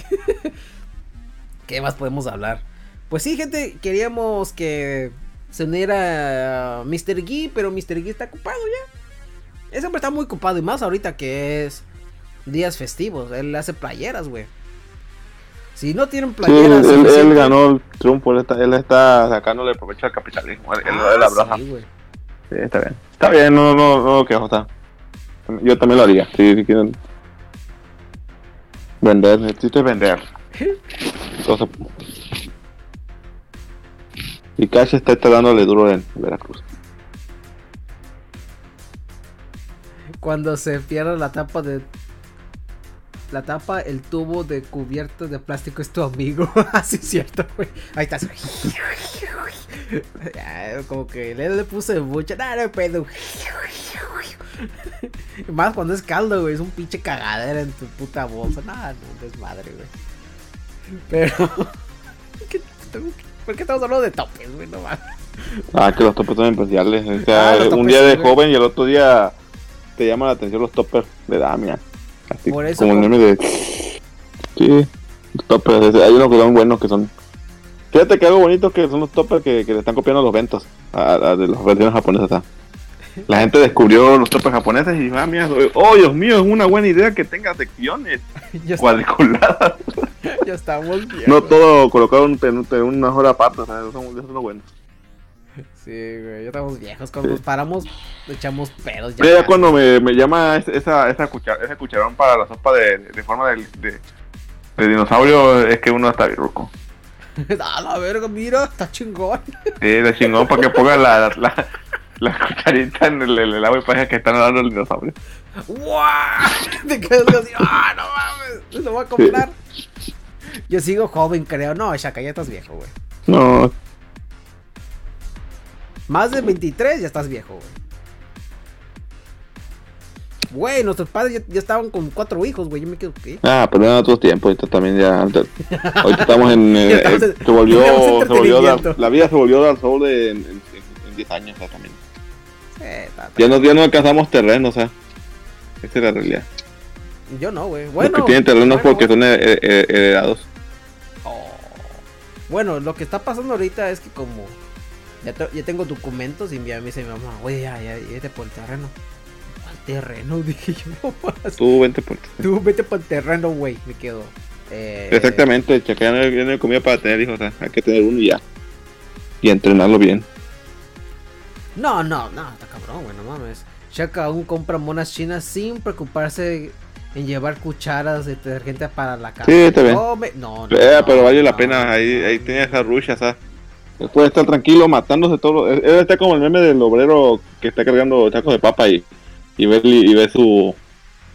¿Qué más podemos hablar? Pues sí, gente, queríamos que se uniera Mr. Gee, pero Mr. Gee está ocupado ya. Ese hombre está muy ocupado y más ahorita que es días festivos. Él hace playeras, güey. Si no tienen Sí, playeras... él, él ganó el triunfo, él está, él está sacándole provecho al capitalismo. Él, Ah, él abraza. sí. Sí, está bien. Está bien, no, no, no lo quejo, está. Yo también lo haría, sí, si quieren. Vender, necesito vender. Entonces, y Cash está, está dándole duro en Veracruz. Cuando se pierde la tapa de. La tapa, el tubo de cubierto de plástico es tu amigo. Así es cierto, güey. Ahí estás. Ah, Como que le, le puse mucho. Nada, pedo. Más cuando es caldo, güey. Es un pinche cagadera en tu puta bolsa. Nada, no, desmadre, güey. Pero. ¿qué- ¿Por qué estamos hablando de topes, güey? No mames. Ah, que los toppers son especiales. O sea, Ah, un día de güey. joven y el otro día te llama la atención los toppers de Damian. Así Por eso como el meme de. Sí, los toppers. Hay unos que son buenos que son. Fíjate que algo bonito que son los toppers que, que le están copiando los ventos a, a- de las versiones japonesas. ¿ah? La gente descubrió los toppers japoneses y ah, mira, oh Dios mío, es una buena idea que tenga secciones cuadriculadas. ya estamos bien. No todo colocado en, en- una hora aparte, o sea, eso, eso es lo bueno. Sí, güey, ya estamos viejos. Cuando Sí. nos paramos, echamos pedos. Ya, cuando me, me llama es- esa, esa cuchar- ese cucharón para la sopa de, de forma de, de, de dinosaurio, es que uno está virruco. A la verga, mira, está chingón. Sí, de chingón para que ponga la, la, la cucharita en el, el agua y parece que están nadando el dinosaurio. ¡Guau! Te quedas así, ¡ah, no mames! Lo voy a comprar. Yo sigo joven, creo. No, Shaka, ya estás viejo, güey. No, Más de 23 ya estás viejo, güey. Güey, nuestros padres ya, ya estaban con cuatro hijos, güey. Yo me quedo, ¿qué? ah, pero en otros tiempos, ahorita también ya. Ahorita estamos en. eh, Ya estamos en- eh, se volvió. Se volvió la vida se volvió Dark Souls en, en, en, en 10 años, o sea, también. Sí, ta- ta- Ya no, ya no alcanzamos terreno, o sea. Esa es la realidad. Yo no, güey. Los Bueno. que tienen terrenos bueno, porque bueno. son he- he- heredados. Oh. Bueno, lo que está pasando ahorita es que como ya, te- ya tengo documentos y me dice mi mamá, güey, ya, ya, vete por el terreno. ¿Cuál terreno? Dije yo, no más. Tú vente por. Tú vete por el terreno, güey. Me quedo. Eh, Exactamente, ya no hay comida para tener hijos, o sea, hay que tener uno y ya. Y entrenarlo bien. No, no, no, está cabrón, güey, no mames. Shaka aún compra monas chinas sin preocuparse en llevar cucharas de detergente para la casa. Sí, está bien. No, me- no, no, Eh, no, pero vale la pena, ahí, ahí tenía esa rucha, ¿sabes? Puede estar tranquilo matándose todo. Él él está como el meme del obrero que está cargando tacos de papa y, y ve, y ve su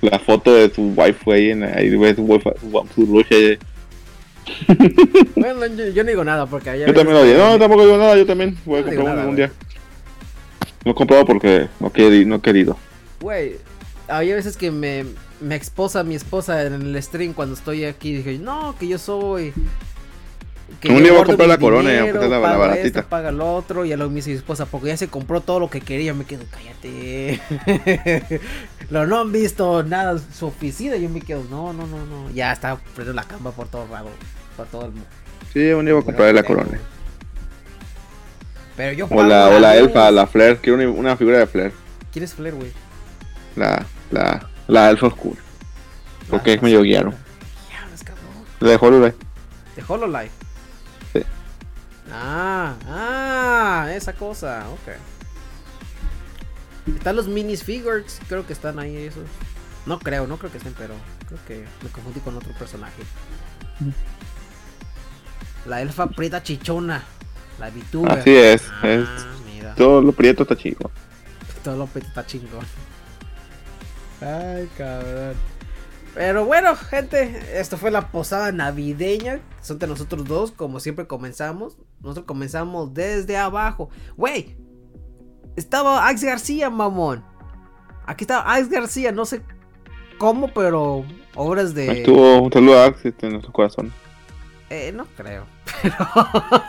la foto de su wife ahí, en, ahí ve su, wife, su, rucha. ahí. Bueno, yo, yo no digo nada porque allá Yo también lo digo, no, tampoco digo nada, yo también voy a No comprar uno algún día. Lo he comprado porque no, queri- no he querido. Güey, hay veces que me, me exposa mi esposa en el stream cuando estoy aquí. Dije, no, que yo soy. Que Un yo día voy a comprar la corona y dinero, sea la- baratita. esto, paga lo otro. Y ya lo me dice mi esposa, porque ya se compró todo lo que quería. Me quedo, cállate. lo no han visto nada su oficina. Yo me quedo, no, no, no, no. Ya está prendiendo la cama por todo lado. Por todo el mundo. Sí, un día voy a comprar la corona. Pero yo O la, o la elfa, la Flair, quiero una, una figura de Flair. ¿Quién es Flair, güey? La, la, la elfa oscura. Porque Ah, es medio guiaro. Ya, es cabrón. La de Hololive. De Hololive. Ah, ah, esa cosa, ok. Están los minis figures, creo que están ahí esos. No creo, no creo que estén, pero creo que me confundí con otro personaje. La elfa prieta chichona, la VTuber. Así es, Ah, es- mira, Todo lo prieto está chico. todo lo prieto está chingón. Ay, cabrón. Pero bueno, gente, esto fue la posada navideña. Son de nosotros dos, como siempre comenzamos. Nosotros comenzamos desde abajo. Wey, estaba Ax García, mamón. Aquí estaba Ax García, no sé cómo, pero obras de. Estuvo un saludo a Axis en nuestro corazón. Eh, no creo.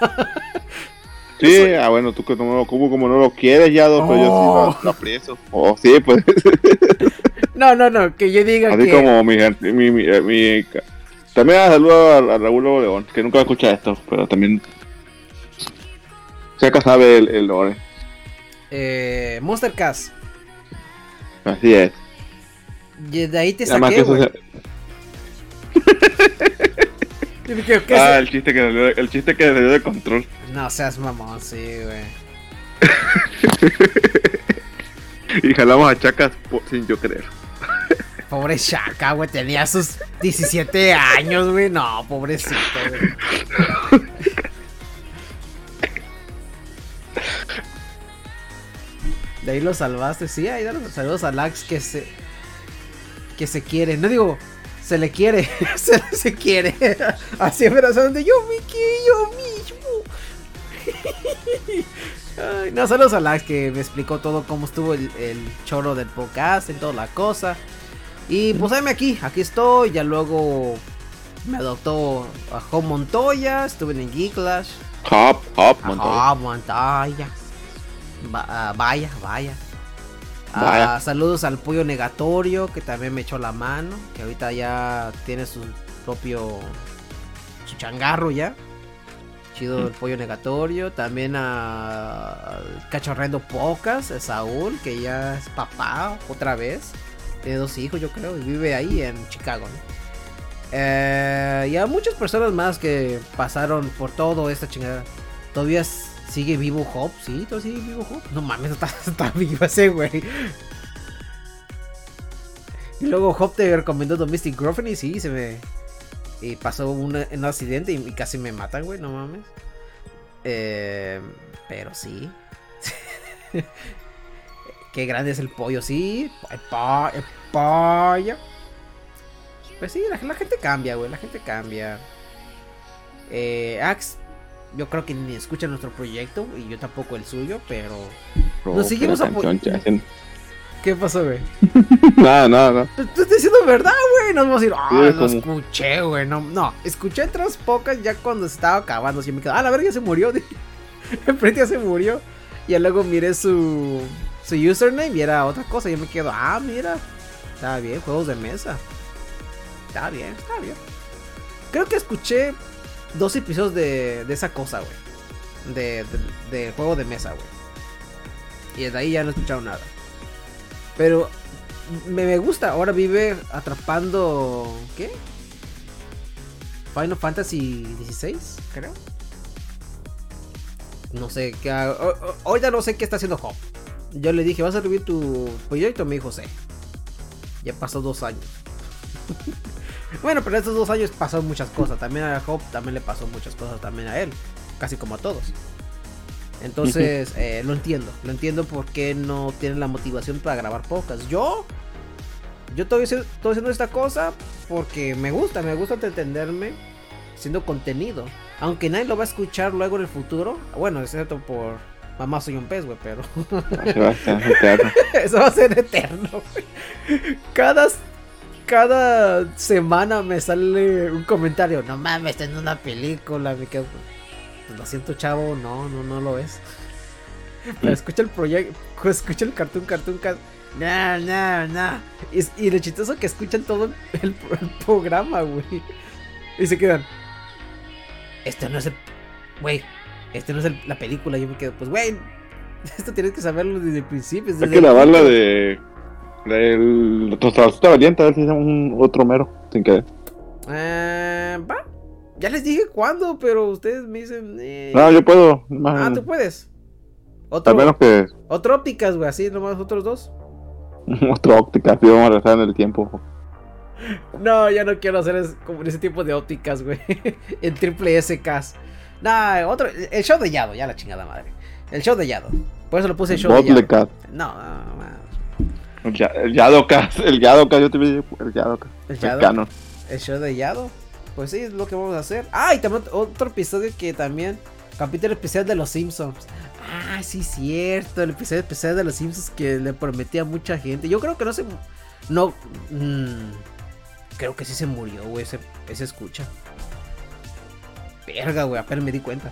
Sí, ah, bueno, tú que no como, como no lo quieres ya, pero yo sí Oh. lo, lo aprecio. Oh, sí, pues. No, no, no, que yo diga Así que. como mi gente, mi, mi, eh, mi- También saludo a, a Raúl Lobo León, que nunca escucha esto, pero también. Seca sabe el, el lore. Eh, Monster Cast. Así es. Y de ahí te saqué, güey. se- Yo me quedo, ¿qué Ah, es? el chiste que salió, el chiste que salió de control. No seas mamón, sí, güey. Y jalamos a Chacas sin yo querer. Pobre Shaka, güey, tenía sus 17 años, güey. No, pobrecito, güey. De ahí lo salvaste, sí, ahí los saludos a Lax que se que se quiere, no digo, se le quiere, se, se quiere. Así abrazando, yo me quiero yo mismo. Ay, no, saludos a Lax que me explicó todo cómo estuvo el, el choro del podcast, en toda la cosa. Y pues heme aquí, aquí estoy. Ya luego me adoptó a Joe Montoya, estuve en Geek Clash. Hop, hop, Montoya. Ah, Montoya. Va- ah, vaya, vaya. Ah, Vaya. saludos al pollo negatorio que también me echó la mano. Que ahorita ya tiene su propio. su changarro ya. Chido el pollo negatorio. También a. al cachorrendo pocas, a Saúl, que ya es papá otra vez. Tiene dos hijos, yo creo, y vive ahí en Chicago, ¿no? Eh, y a muchas personas más que pasaron por todo esta chingada. Todavía sigue vivo Hop, sí, todavía sigue vivo Hop. No mames, está, está vivo ese güey. Y luego Hop te recomendó Domestic Girlfriend y sí, se me. Y pasó un, un accidente y, y casi me matan, güey, no mames. Eh, pero sí. Qué grande es el pollo, sí. El, po- el pollo. Pues sí, la, la gente cambia, güey. La gente cambia. Eh, Ax, yo creo que ni escucha nuestro proyecto y yo tampoco el suyo, pero. Nos seguimos Pero apo- canchón, hacen- ¿Qué pasó, güey? Nada, nada, nada. Pues tú estás diciendo verdad, güey. No vamos a decir, ah, lo como- escuché, güey. No, no, escuché otras pocas ya cuando se estaba acabando. Así me quedé, ah, la verga ya se murió. Enfrente ya se murió. Y luego miré su, su username y era otra cosa. Yo me quedo, ah, mira. Está bien, juegos de mesa. Está bien, está bien. Creo que escuché dos episodios de, de esa cosa, güey. De, de, juego de mesa, güey. Y desde ahí ya no he escuchado nada. Pero me, gusta. Ahora vive atrapando. ¿Qué? Final Fantasy XVI, creo. No sé qué. Ahorita no sé qué está haciendo Hop. Yo le dije, ¿vas a revivir tu proyecto? Me dijo, sí. Ya pasó dos años. bueno, pero estos dos años pasaron muchas cosas. También a Hop también le pasó muchas cosas también a él. Casi como a todos. Entonces, eh, lo entiendo. Lo entiendo por qué no tiene la motivación para grabar pocas. Yo, yo estoy estoy haciendo esta cosa porque me gusta, me gusta entretenerme haciendo contenido. Aunque nadie lo va a escuchar luego en el futuro. Bueno, excepto por Mamá Soy un pez, güey, pero eso va a ser eterno. güey. Cada, cada semana me sale un comentario. No mames, está en una película. Me quedo. Lo siento, chavo. No, no, no lo es. Pero escucha el proyecto. Escucha el cartoon, cartoon, cartoon. No, no, no. Y, y lo chistoso que escuchan todo el, el programa, güey. Y se quedan. Este no es el. Güey, este no es el- la película. Yo me quedo, pues, güey. Esto tienes que saberlo desde el principio. Hay desde que el lavarla intro. de. Del tostador valiente, a ver si hacemos un otro mero. Sin querer. Eh, va. Ya les dije cuándo, pero ustedes me dicen. eh, No, yo puedo. Más, ah, tú puedes. Otro, Al menos que otro ópticas, güey, así nomás otros dos. otra óptica, si vamos a regresar en el tiempo. No, ya no quiero hacer es- como ese tipo de ópticas, güey. en triple SKs. Nah, otro. El show de Yado, ya la chingada madre. El show de Yado. Por eso lo puse show de Yado. No, no, no. El Ya- el Yadokas, el Yadokas, yo te vi el Yadokas. El El Yado. canon. El show de Yado. Pues sí, es lo que vamos a hacer. Ah, y también otro episodio que también. Capítulo especial de los Simpsons. Ah, sí, cierto. El episodio especial de los Simpsons que le prometí a mucha gente. Yo creo que no se. No. mm, creo que sí se murió, güey. Ese, ese escucha. Verga, güey. Apenas me di cuenta.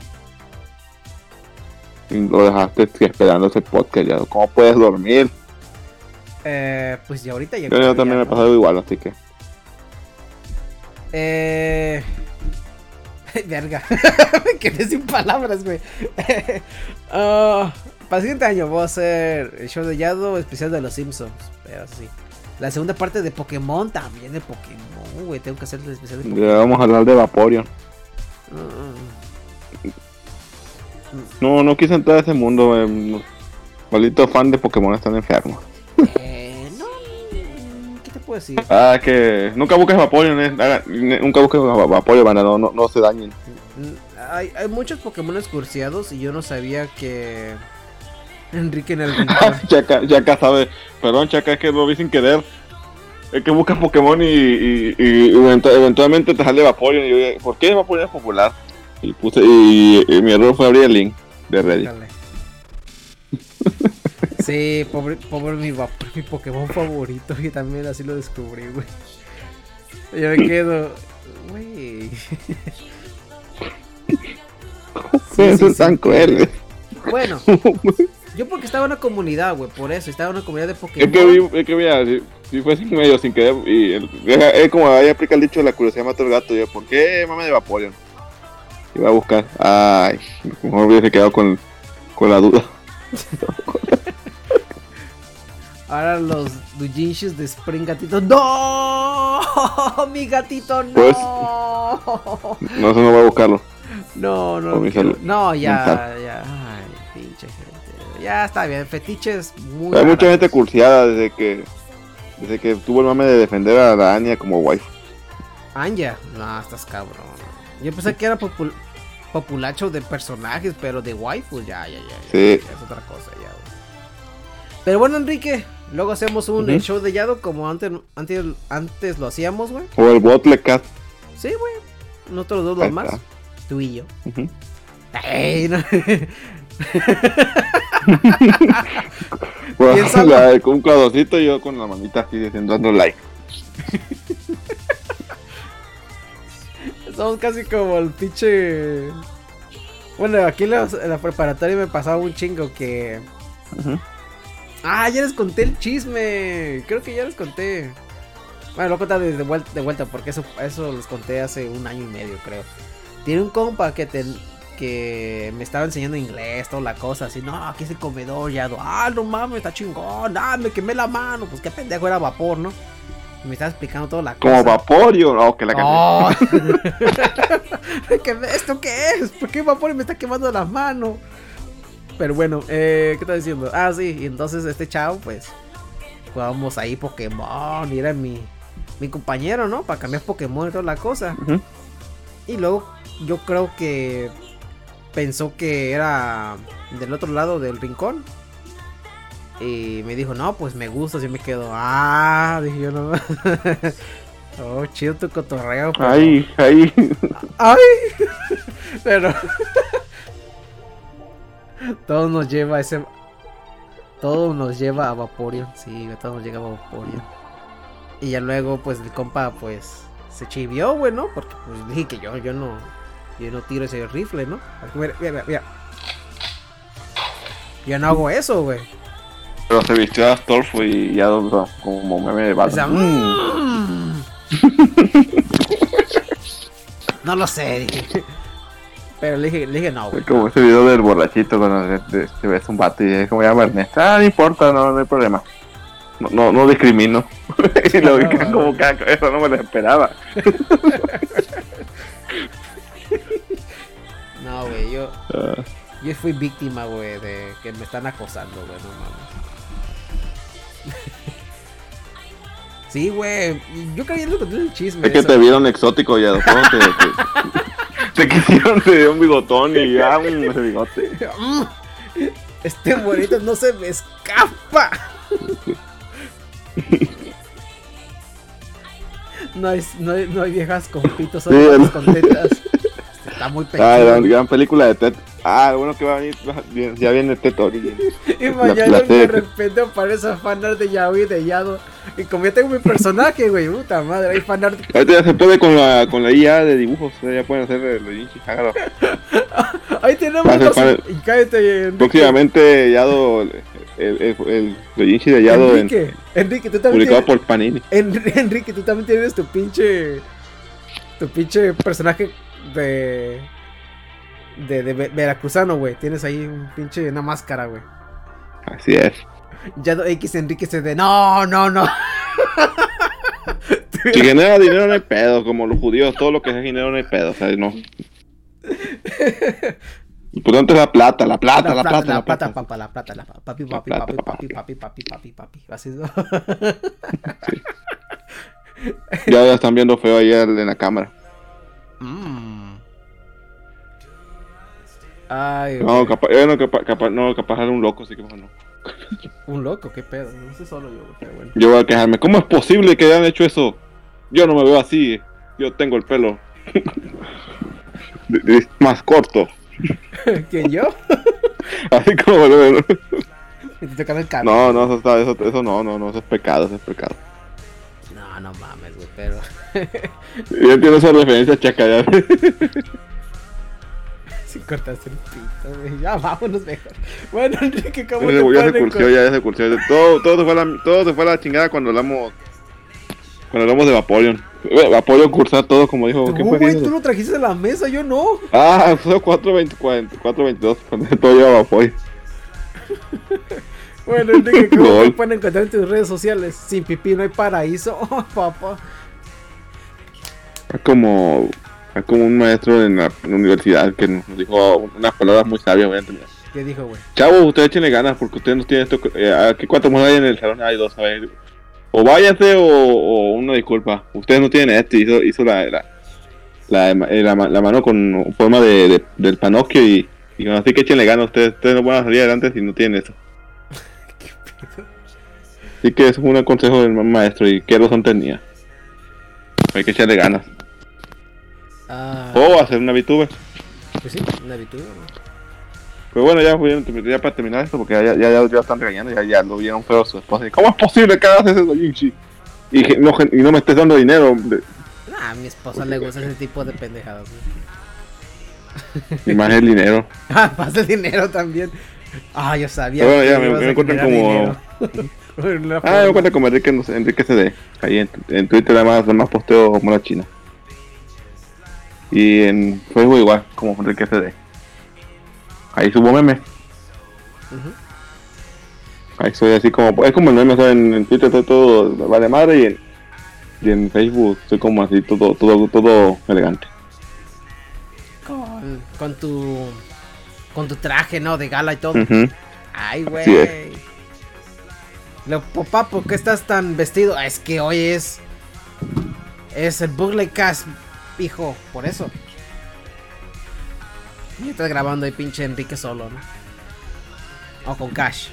Lo dejaste esperando ese podcast, ya. ¿Cómo puedes dormir? Eh, pues ya ahorita ya. Yo, yo también me he ¿no? pasado igual, así que. Eh. Verga. Me quedé sin palabras, güey. Ah, para el siguiente año voy a hacer el show de Yado especial de los Simpsons. Pero sí. La segunda parte de Pokémon también de Pokémon, güey. Tengo que hacer el especial de Ya Pokémon. vamos a hablar de Vaporeon. No, no quise entrar a ese mundo. eh. Maldito fan de Pokémon están enfermos. Eh, no. ¿Qué te puedo decir? Ah, que nunca busques Vaporeon, eh. Nunca busques Va- Vaporeon, banda, no, no, no se dañen. Hay, hay muchos Pokémon cursiados y yo no sabía que. Enrique en el. Chaca, Chaca sabe, perdón Chaca, es que lo vi sin querer. Es que buscas Pokémon y, y, y eventu- eventualmente te sale Vaporeon y yo dije, ¿por qué Vaporeon es popular? Y puse, y, y mi error fue abrir el link de Reddit. Sí, pobre, pobre mi, mi Pokémon favorito. Y también así lo descubrí, güey. Yo me quedo. Güey. Eso sí, es tan sí. cruel. Bueno, yo porque estaba en una comunidad, güey. Por eso, estaba en una comunidad de Es Pokémon. que vi, es que mira, si, si fue sin medio, sin querer, y es, es como ahí aplica el dicho de la curiosidad mata al gato. Yo, ¿por qué mame de Vaporeon? Iba a buscar. Ay, mejor hubiese quedado con, con la duda. Ahora los Dujinshis de Spring Gatito. ¡No! ¡Mi gatito, no! Pues- No, eso no voy a buscarlo. No, no. Salud No, ya, ya. Ay, pinche gente. Ya está bien. Fetiches muy. Hay mucha gente cursiada desde que desde que tuvo el mame de defender a la Anya como wife. Anya. No, estás cabrón. Yo pensé que era popul- populacho de personajes, pero de waifu ya, ya, ya. ya. Sí. Ya Es otra cosa ya, güey. Pero bueno, Enrique, luego hacemos un show de Yado como antes, antes, antes lo hacíamos, güey. O el Botle Cat. Sí, güey. Nosotros dos los más. Tú y yo. Ey, no. Bueno, la- con un cuadrocito y yo con la manita así diciendo dando like. Somos casi como el pinche. Bueno, aquí en la, en la preparatoria me pasaba un chingo que. Ah, ya les conté el chisme. Creo que ya les conté. Bueno, lo conté de vuelta, de vuelta porque eso, eso les conté hace un año y medio, creo. Tiene un compa que te, que me estaba enseñando inglés, toda la cosa, así, no, aquí es el comedor, ya, ah, no mames, está chingón, ah, me quemé la mano, pues qué pendejo era vapor, ¿no? Me estaba explicando toda la cosa. Como Vaporeon. Oh, que la. Oh. ¿Qué- ¿Esto qué es? ¿Por qué vapor me está quemando la mano? Pero bueno, eh, ¿qué estás diciendo? Ah, sí, y entonces este chavo, pues, jugábamos ahí Pokémon y era mi, mi compañero, ¿no? Para cambiar Pokémon y toda la cosa. Y luego yo creo que pensó que era del otro lado del rincón. Y me dijo, no, pues me gusta, así me quedo. Ah, dije yo no. oh, chido tu cotorreo. pero- Ahí, ahí. ¡Ay! Pero. todo nos lleva a ese. Todo nos lleva a Vaporeon. Sí, todo nos llega a Vaporeon. Y ya luego, pues el compa, pues. Se chivió, güey, ¿no? Porque pues dije que yo, yo no. Yo no tiro ese rifle, ¿no? Mira, mira, mira. Yo no hago eso, güey. Pero se vistió de Astolfo y ya como meme de O sea, Batman. Mm. no lo sé, dije. Pero le dije, le dije no, güey. Es como ese video del borrachito cuando se, ves un vato y es como llama Ernesto. Ah, no importa, no, no hay problema. No, no, no discrimino. y lo vi No, como caco, eso no me lo esperaba. No, güey, yo. Ah, Yo fui víctima, güey, de que me están acosando, güey, no mames. Sí, güey, yo creía que el chisme. es que eso. te vieron exótico ya, ¿no? te, te, te quisieron, te dio un bigotón y ya un bigote. Mm, Este bonito no se me escapa. No hay, no hay, no hay viejas con pitos, Sí, solo el- con tetas. Está muy Ah, gran, gran película de Ted. Ah, bueno que va a venir, ya viene Ted Origin. Y mañana de repente aparece fanart de Yaoi de Yado. Y como ya tengo mi personaje, güey, puta madre, hay fanart. Ahorita ya se puede con la, con la IA de dibujos, ya pueden hacer los Jinchi, hágalo. Ahí tenemos. Y cállate, Enrique. Próximamente Yado, el, el, el, Jinchi de Yado en- Enrique, Enrique, tú también publicado tienes, por Panini. En- Enrique, tú también tienes tu pinche. Tu pinche personaje de. De, de ve- veracruzano, güey. Tienes ahí un pinche. Una máscara, güey. Así es. Ya X Enrique se de. No, no, no. Si genera dinero no hay pedo, como los judíos, todo lo que es dinero no hay pedo, o sea, no. importante es la plata, la plata, la, plata, la la plata, papá, la plata, la pa- papi, La papi, plata, papi, papi. papi, papi, papi, papi, papi, así es. Ya, ya están viendo feo ahí en la cámara. Mm. Ay, No, güey. capaz, eh, no, capaz, capaz, no, capaz era un loco, así que mejor no. un loco, qué pedo, no sé solo yo, güey, pero bueno. Yo voy a quejarme. ¿Cómo es posible que hayan hecho eso? Yo no me veo así. Yo tengo el pelo de- de- más corto. ¿Quién yo? Así como lo veo. Me te tocan el cabello. No, no, eso, está, eso, eso no, no, no, eso es pecado, eso es pecado. No, no mames, güey, pero. Yo entiendo esa referencia chaca ya. Si cortaste el pito, güey. Ya vámonos mejor. Bueno, Enrique, ¿cómo te ya se encon- ya, se cursió. Todo, todo, se fue a la, todo se fue a la chingada cuando hablamos. Cuando hablamos de Vaporeon. Eh, Vaporeon cursar todo, como dijo. ¿Qué güey, tú lo trajiste a la mesa, yo no. Ah, fue 4.20, 4.22. Cuando todo lleva Vaporeon. Bueno, Enrique, ¿cómo te pueden encontrar en tus redes sociales? Sin pipí no hay paraíso. Oh, papá. Es como, es como un maestro en la, en la universidad que nos dijo unas palabras muy sabias. Voy a. ¿Qué dijo, güey? Chavos, ustedes échenle ganas porque ustedes no tienen esto. Eh, aquí cuántos más hay en el salón, hay dos, a ver. O váyanse o, o una disculpa. Ustedes no tienen esto. Hizo, hizo la, la, la, eh, la ma- la mano con forma de, de- del panocchio y, así que échenle ganas. Ustedes, ustedes no van a salir adelante si no tienen eso. Así que eso fue un consejo del ma- maestro y qué razón tenía. Hay que echarle ganas. Ah, O hacer una VTuber. pues sí, una güey. Pero bueno, ya, ya para terminar esto, porque ya, ya, ya, ya están regañando, ya, ya lo vieron feo su esposa. ¿Cómo es posible que hagas eso, Jinchi? Y, no, y no me estés dando dinero. de- Nah, a mi esposa le gusta ese tipo de pendejadas, güey. Y más el dinero. Ah, más el dinero también. Ah, yo sabía. Pero bueno, ya, me- me encuentran como- Ah, me cuenta como Enrique, no Enrique CD. Ahí en, en Twitter además, además posteo como la China. Y en Facebook igual, como Enrique CD. Ahí subo memes. Ujú. Ahí soy así como, es como el meme, sea, en, en Twitter estoy todo vale madre y en, y en Facebook soy como así todo, todo, todo elegante. Con, con tu. Con tu traje, ¿no? De gala y todo. Ay, güey. Lo, papá, ¿por qué estás tan vestido? Es que hoy es. Es el Bugle Cast, hijo, por eso. Y estás grabando ahí pinche Enrique solo, ¿no? O con Cash.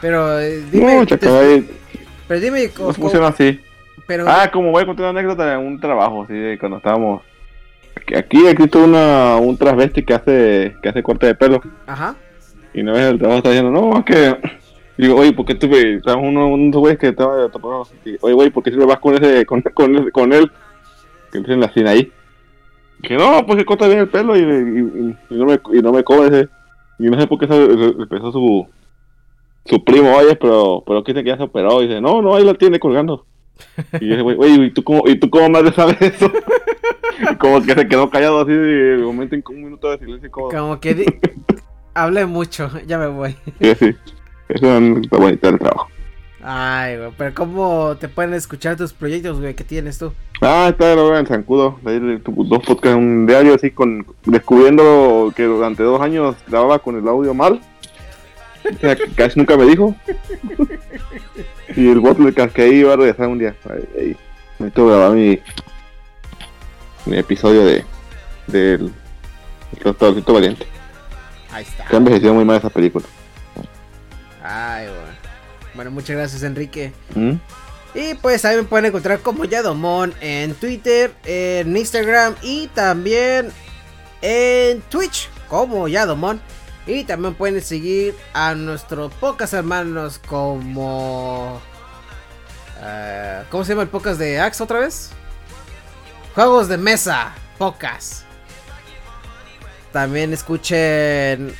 Pero eh, dime. No, te- pero dime. no co- funciona así. pero, Ah, como voy a contar una anécdota de un trabajo, sí, de cuando estábamos. Aquí, aquí existe una, un transvesti que hace, que hace corte de pelo. Ajá. Y una vez el trabajo está diciendo, no, es que. Digo, oye, ¿por qué tú. Estamos uno, unos güeyes que estaba topando. Oye, güey, ¿por qué si lo vas con ese, con, con él? Que empiecen la cena ahí. Que no, pues que corta bien el pelo y, y, y- y no me, y no me cobra ese. Y no sé por qué se empezó su. Su primo, oye, pero, pero que dice que ya se operó. Y dice, no, no, ahí la tiene colgando. Y güey, oye, ¿y tú cómo, ¿y tú cómo más de saber eso? y como que se quedó callado así de momento en un minuto de silencio. Como, Como que. Hablé mucho, ya me voy. Sí, sí. Eso está bonito el trabajo. Ay, güey, pero ¿cómo te pueden escuchar tus proyectos, güey, que tienes tú? Ah, está lo veo en Zancudo. de de Dos podcasts, un diario así con descubriendo que durante dos años grababa con el audio mal. O sea, casi nunca me dijo. Y el bot le casqué ahí iba a regresar un día. Ahí, ahí. Necesito grabar mi, mi episodio de del Restaurantito Valiente. Ahí está. Que envejecido muy mal esa película. Ay, güey. Bueno, muchas gracias, Enrique. ¿Mm? Y pues ahí me pueden encontrar como Yadomon en Twitter, en Instagram y también en Twitch como Yadomon. Y también pueden seguir a nuestros pocas hermanos como... eh, ¿Cómo se llama el podcast de Axe otra vez? Juegos de mesa, pocas. También escuchen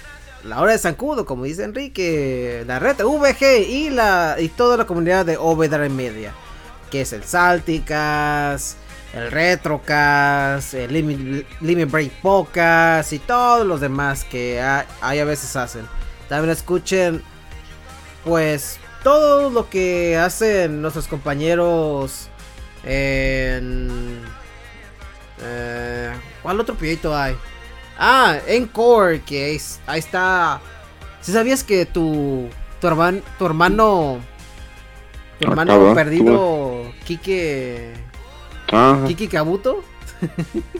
la hora de Zancudo, como dice Enrique, la red VG y la y toda la comunidad de Overdrive Media, que es el Salticas, el Retrocast, el Limit, Limit Break Podcast y todos los demás que hay, a veces hacen. También escuchen pues todo lo que hacen nuestros compañeros en eh, ¿cuál otro proyecto hay? Ah, Encore, que es, ahí está. Si sabías que tu tu hermano tu hermano tu Ah, hermano cabrón, perdido Kike Ah, Kiki Kabuto?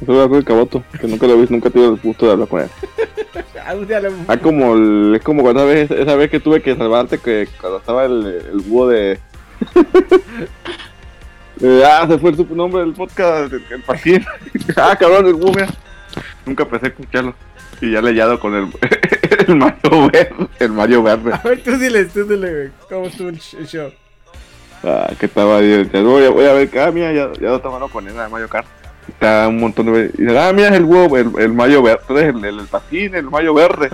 algo de Caboto, que nunca lo he visto, nunca he tenido el gusto de hablar con él. Lo- Ah, como el- es como cuando esa vez, esa vez que tuve que salvarte que cuando estaba el, el búho de... Eh, ah, se fue el nombre del podcast, el, el ah, cabrón, el búho, mira. Nunca pensé escucharlo. Y ya le he hallado con el, el Mario Verde. El Mario Verde. A ver, tú dile, tú dile, güey, ¿cómo estuvo el sh- el show? Ah, que estaba ya Voy a, voy a ver, ah, mira, ya, ya lo estaban poniendo de Mario Kart. Está un montón de. Y dice, ah, mira, es el huevo, el, el Mayo Verde, el, el, el patín, el Mayo Verde.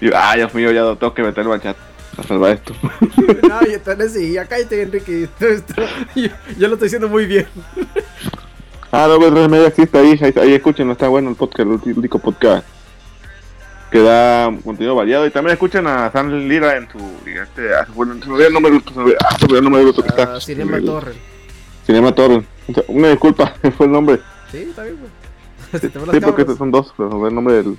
Y yo, ah, Dios mío, ya lo tengo que meterlo al chat para salvar esto. No, yo te sí, ya cállate, Enrique. Esto, esto- yo, yo lo estoy haciendo muy bien. Ah, no, pues media existe ahí, ahí, ahí escuchen, está bueno el podcast, el único podcast que da contenido variado. Y también escuchen a San Lira en su. Este, ah, se me olvidó el nombre del otro, que está. Ah, Cinema El- Torre. Cinema Torre. O sea, Una disculpa, fue el nombre. Sí, está bien, las Sí, porque cabras. son dos, pero el nombre del.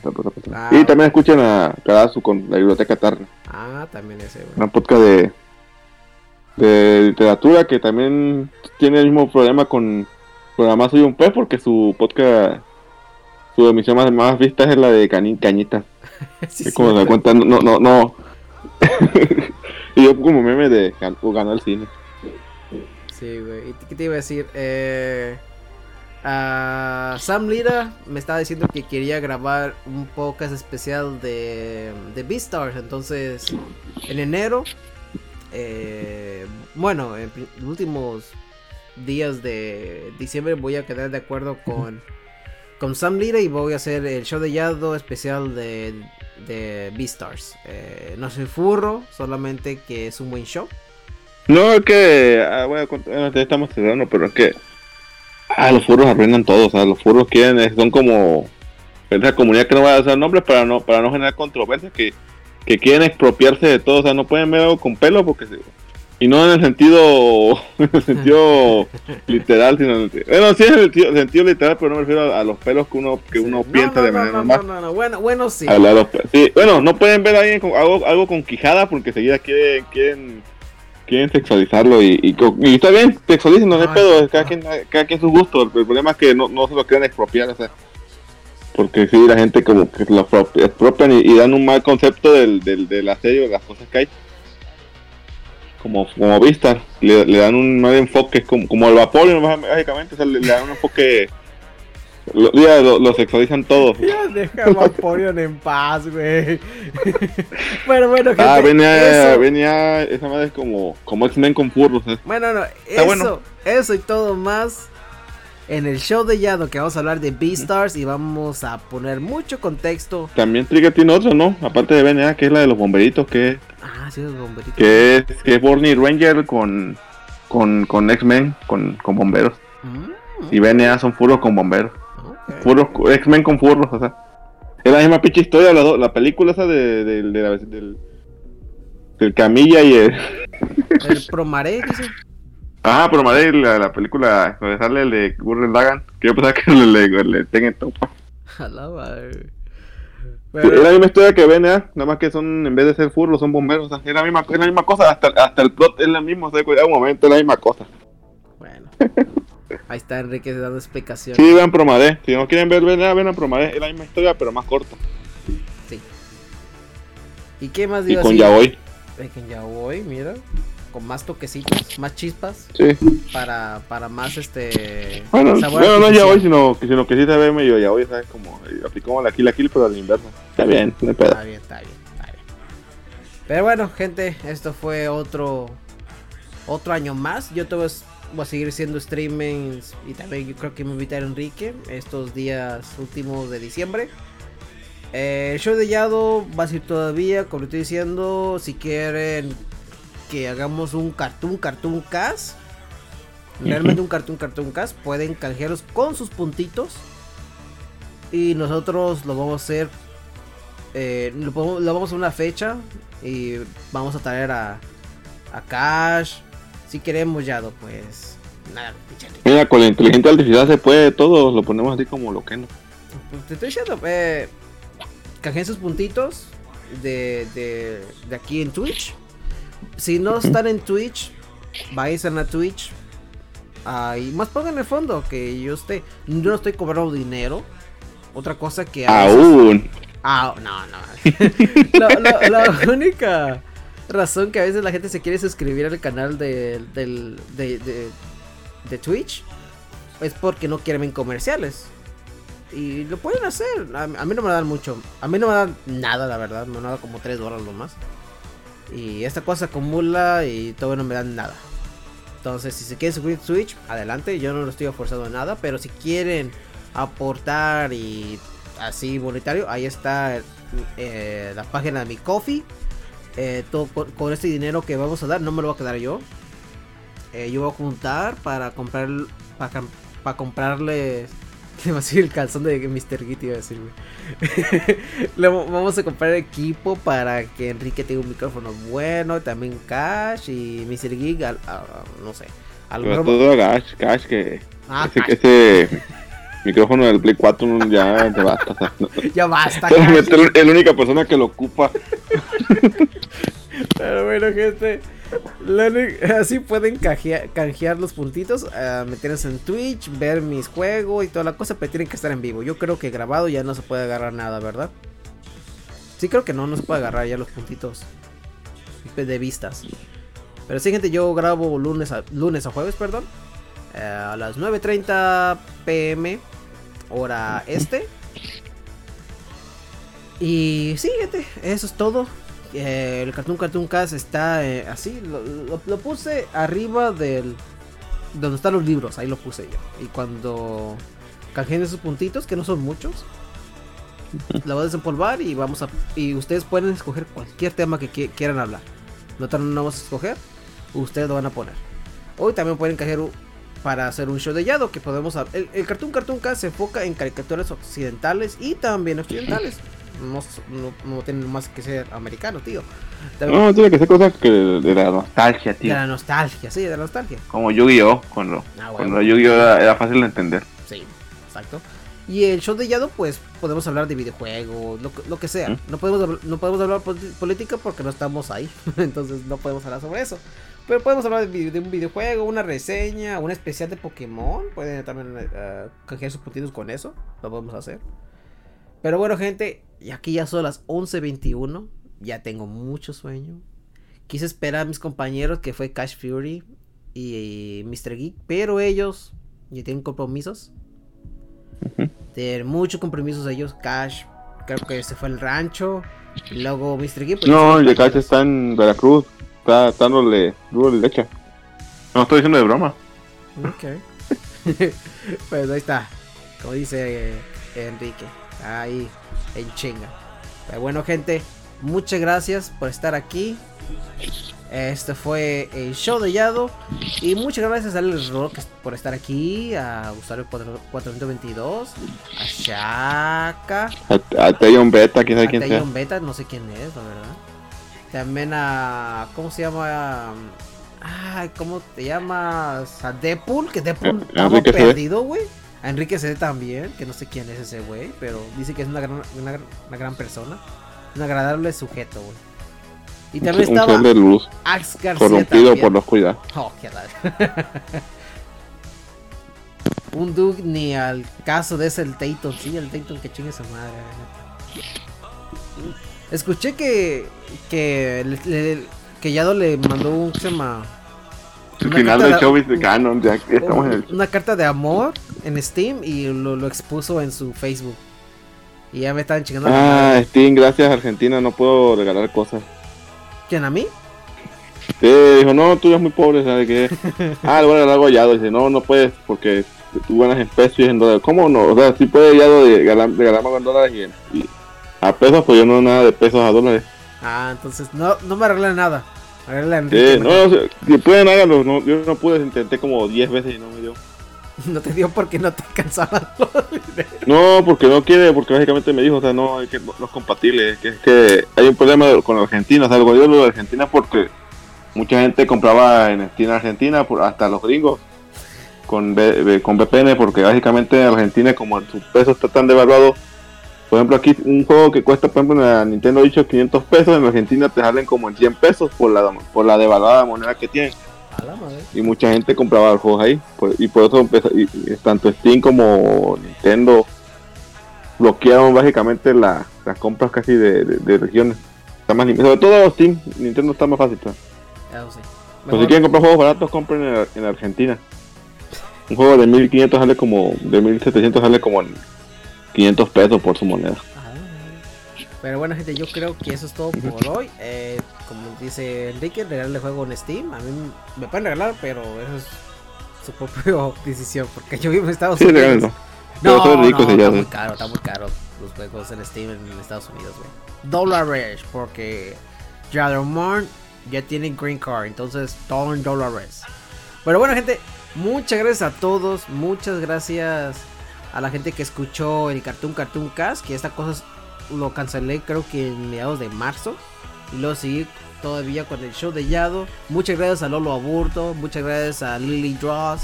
Ah, y también escuchen a Karazu con la biblioteca Tarna, Ah, también ese, güey. una podcast de, de literatura que también tiene el mismo problema con, más soy un pez porque su podcast, su emisión más, más vista es la de Cañita. Sí, es como se cuenta, no, no, no. y yo como meme de ganó el cine. Sí, güey. ¿Y qué te iba a decir? Eh, Sam Lira me estaba diciendo que quería grabar un podcast especial de, de Beastars. Entonces, en enero, eh, bueno, en los últimos días de diciembre voy a quedar de acuerdo con, con Sam Lira y voy a hacer el show de Yado especial de, de Beastars. Eh, no soy furro, solamente que es un buen show. No, es que, ah, bueno, estamos cerrando, pero es que ah, los furros arruinan todo, o sea, los furros quieren, son como esa comunidad que no va a hacer nombres para no para no generar controversia, que, que quieren expropiarse de todo, o sea, no pueden ver algo con pelo porque se- y no en el sentido en el sentido literal, sino en el, bueno, sí en el sentido, sentido literal, pero no me refiero a, a los pelos que uno que uno piensa No, de manera no, normal. No, no, no, bueno, bueno, sí. A la- los pe- sí, bueno, no pueden ver a alguien con algo, algo con quijada porque seguida quieren, quieren, quieren sexualizarlo y, y, co- y está bien, sexualicen, no Ay, pedo, cada quien, cada quien su gusto, el, el problema es que no, no se lo quieren expropiar, o sea, porque sí, la gente como que lo pro- expropian y, y dan un mal concepto del, del, del asedio, de las cosas que hay. Como, como vistas, le, le dan un mal enfoque, como, como el vapor, básicamente, o sea, le, le dan un enfoque, lo, ya, lo, lo sexualizan todo. Ya deja a Vaporeon en paz, güey. bueno, bueno, gente. Ah, venía, eso- venía, esa madre es como, como X-Men con furros. ¿eh? Bueno, no, eso, bueno. eso y todo más en el show de Yado que vamos a hablar de Beastars y vamos a poner mucho contexto. También Trigger tiene otro, ¿no? Aparte de BNA, que es la de los bomberitos, que, Ah, sí, los bomberitos. que es, que es Borny Ranger con, con, con X-Men, con, con bomberos. Mm, Y BNA son furros con bomberos. ok. Furros, X-Men con furros, o sea. Es la misma pinche historia, la, la película esa de, de, de la- del, del Camilla y el... El Promaré, dice. Ajá, pero madre, la, la película donde sale el de Gurren Lagan, que yo pensaba que le, le, le tengan topa. A la madre. Sí, Pero- Es la misma historia que BNA, nada más que son, en vez de ser furros, son bomberos. O sea, es la misma, es la misma cosa, hasta, hasta el plot es la misma, o sea, en un momento es la misma cosa. Bueno. Ahí está Enrique dando explicaciones. Sí, vean Promadé, si no quieren ver vean Promadé, es la misma historia, pero más corta. ¿Y qué más Y digo con así? Yaoi, Eh, Con Yaoi, mira. Con más toquecitos, más chispas. sí. Para, para más este. Bueno, sabor bueno no artificial. Yaoi, sino, que- sino que sí se ve medio Yaoi, ¿sabes? Como, eh, aplicamos la Kill la Kill, pero al inverso. Está bien, no hay pedo. Está bien, está bien, está bien. Pero bueno, gente, esto fue otro otro año más. Yo te voy a, voy a seguir haciendo streamings y también yo creo que me invitar Enrique estos días últimos de diciembre. Eh, el show de Yado va a ser todavía, como estoy diciendo, si quieren que hagamos un cartoon, cartoon cast. Realmente un cartoon, cartoon cast. Pueden canjearlos con sus puntitos. Y nosotros lo vamos a hacer eh, lo, vamos a una fecha y vamos a traer a, a Cash. Si queremos, Yado, pues nada. Mira, con la inteligencia artificial se puede todo, lo ponemos así como lo que no. pues, te estoy diciendo, eh, canjeen sus puntitos de, de, de aquí en Twitch. Si no están en Twitch, vayan a Twitch. Ah, y más pongan el fondo que yo esté. Yo no estoy cobrando dinero. Otra cosa que Aún. Ah, no, no. la, la- la única razón que a veces la gente se quiere suscribir al canal de, de, de, de Twitch es porque no quieren ver comerciales. Y lo pueden hacer. A, a mí no me dan mucho. A mí no me dan nada, la verdad. Me dan como 3 dólares lo más. Y esta cosa acumula y todavía no me dan nada. Entonces, si se quieren suscribir a Twitch, adelante. Yo no lo estoy forzando a nada. Pero si quieren aportar y así monetario, ahí está eh, la página de mi coffee. Eh, todo con, con este dinero que vamos a dar, no me lo voy a quedar yo. Eh, yo voy a juntar para comprar para, para comprarle le va a decir el calzón de Mr. Git iba a decir, güey. Le va- vamos a comprar equipo para que Enrique tenga un micrófono bueno, también Cash y Mr. Geek, al- a- a- no sé. Mejor- todo Gash, Gash que. Ah, ese, Cash. ese micrófono del Play 4 no- ya te basta. o sea, no- Ya basta, Cash. es la única persona que lo ocupa. Pero bueno, gente. así pueden canjea- canjear los puntitos, eh, meterse en Twitch, ver mis juegos y toda la cosa, pero tienen que estar en vivo. Yo creo que grabado ya no se puede agarrar nada, ¿verdad? Sí, creo que no, no se puede agarrar ya los puntitos de vistas. Pero sí, gente, yo grabo lunes a, lunes a jueves, perdón. eh, a las 9.30 pm, hora este. Y sí, gente, eso es todo. Eh, el Cartoon Cartoon Cast está eh, así. Lo, lo- puse arriba del. Donde están los libros, ahí lo puse yo. Y cuando canjeen esos puntitos, que no son muchos, la voy a desempolvar y vamos a. Y ustedes pueden escoger cualquier tema que qui- quieran hablar. Nosotros no vamos a escoger, ustedes lo van a poner. Hoy también pueden canjear para hacer un show de Yado que podemos. El, el Cartoon Cartoon Cast se enfoca en caricaturas occidentales y también occidentales. No, no, no tienen más que ser americanos, tío. También- No, tiene que ser cosas que de la nostalgia, de tío. la nostalgia, sí, de la nostalgia. Como Yu-Gi-Oh! Cuando, Ah, bueno. cuando Yu-Gi-Oh! Era, era fácil de entender. Sí, exacto. Y el show de Yado, pues podemos hablar de videojuegos, lo, que- lo que sea. ¿Mm? No podemos no podemos hablar pol- política porque no estamos ahí. Entonces no podemos hablar sobre eso. Pero podemos hablar de, de un videojuego, una reseña, un especial de Pokémon. Pueden también eh, canjear sus puntitos con eso. Lo podemos hacer. Pero bueno, gente, y aquí ya son las 11.21. Ya tengo mucho sueño. Quise esperar a mis compañeros, que fue Cash Fury y, Mr. Geek. Pero ellos ya tienen compromisos. Tienen muchos compromisos ellos. Cash, creo que se fue al rancho. Y luego Mr. Geek. pues, No, el de Cash está en Veracruz. Está dándole duro de leche. No, estoy diciendo de broma. Ok. pues ahí está. Como dice eh, Enrique. Ahí, en chinga. Pero bueno, gente. Muchas gracias por estar aquí. Este fue el show de Yado. Y muchas gracias a Alex Rock por estar aquí. A Usuario 4- 422. A Shaka. A, a Tayon Beta, quién sabe quién a sea. Beta, no sé quién es, la verdad. También a. ¿Cómo se llama? Ay, ¿cómo te llamas? A Deadpool, que Deadpool A- a estaba perdido, güey. A Enrique CD también, que no sé quién es ese güey, pero dice que es una gran, una, una gran persona. Un agradable sujeto, güey. Y también Un estaba de luz, Ax García. corrompido también. por la oscuridad. Oh, qué. Un Doug ni al caso de ese el Tayton, sí, el Tayton que chingue su madre. Escuché que que le- le- que Yado le mandó un ¿cómo se llama? El final del de- show de canon, ya que estamos en el... una carta de amor en Steam y lo, lo expuso en su Facebook. Y ya me estaban chingando. Ah. Steam, gracias Argentina, no puedo regalar cosas. ¿Quién a mí? Sí, dijo, no, tú eres muy pobre, ¿sabes qué? Ah, le voy a regalar. Dice, no, no puedes porque tú ganas en pesos y en dólares. ¿Cómo no? O sea, sí puede Yado de regalar, regalarme en dólares y, en- y a pesos, pues yo no nada de pesos a dólares. Ah, entonces no, no me arreglan nada. Arregla a Sí, no, sea, si pueden háganlo. No, yo no pude, intenté como 10 veces y no me dio. No te dio porque no te alcanzaban. No, porque no quiere, porque básicamente me dijo, o sea, no, hay que, no, no es compatible, que es que hay un problema con Argentina, o sea, lo de Argentina porque mucha gente compraba en Argentina, por, hasta los gringos con, con VPN porque básicamente en Argentina como su peso está tan devaluado, por ejemplo aquí un juego que cuesta por ejemplo en la Nintendo dicho 500 pesos, en Argentina te salen como en 100 pesos por la, por la devaluada moneda que tienen la madre. y mucha gente compraba los juegos ahí y por eso empezó, y, tanto Steam como Nintendo bloquearon básicamente la- las compras casi de, de- de regiones. Está más limpio. Sobre todo Steam, Nintendo está más fácil. pues. Sí. Pues Mejor- si quieren comprar juegos baratos, compren en, en Argentina. Un juego de 1500 sale como, de 1700 sale como en 500 pesos por su moneda. Pero bueno, gente, yo creo que eso es todo por hoy. Eh, como dice Enrique, regalarle juego en Steam. A mí me pueden regalar, pero eso es su propia decisión. Porque yo vivo en Estados Sí, Unidos. No, no, sí, ya está muy caro, está muy caro los juegos en Steam en Estados Unidos, güey. Dollar Rush, porque Jaddermon ya tiene Green Card, entonces todo en Dollar Rush. Pero bueno, gente, muchas gracias a todos, muchas gracias a la gente que escuchó el Cartoon Cartoon Cast, que esta cosa es- lo cancelé creo que en mediados de marzo. Y luego seguí todavía con el show de Yado. Muchas gracias a Lolo Aburto, muchas gracias a Lily Dross.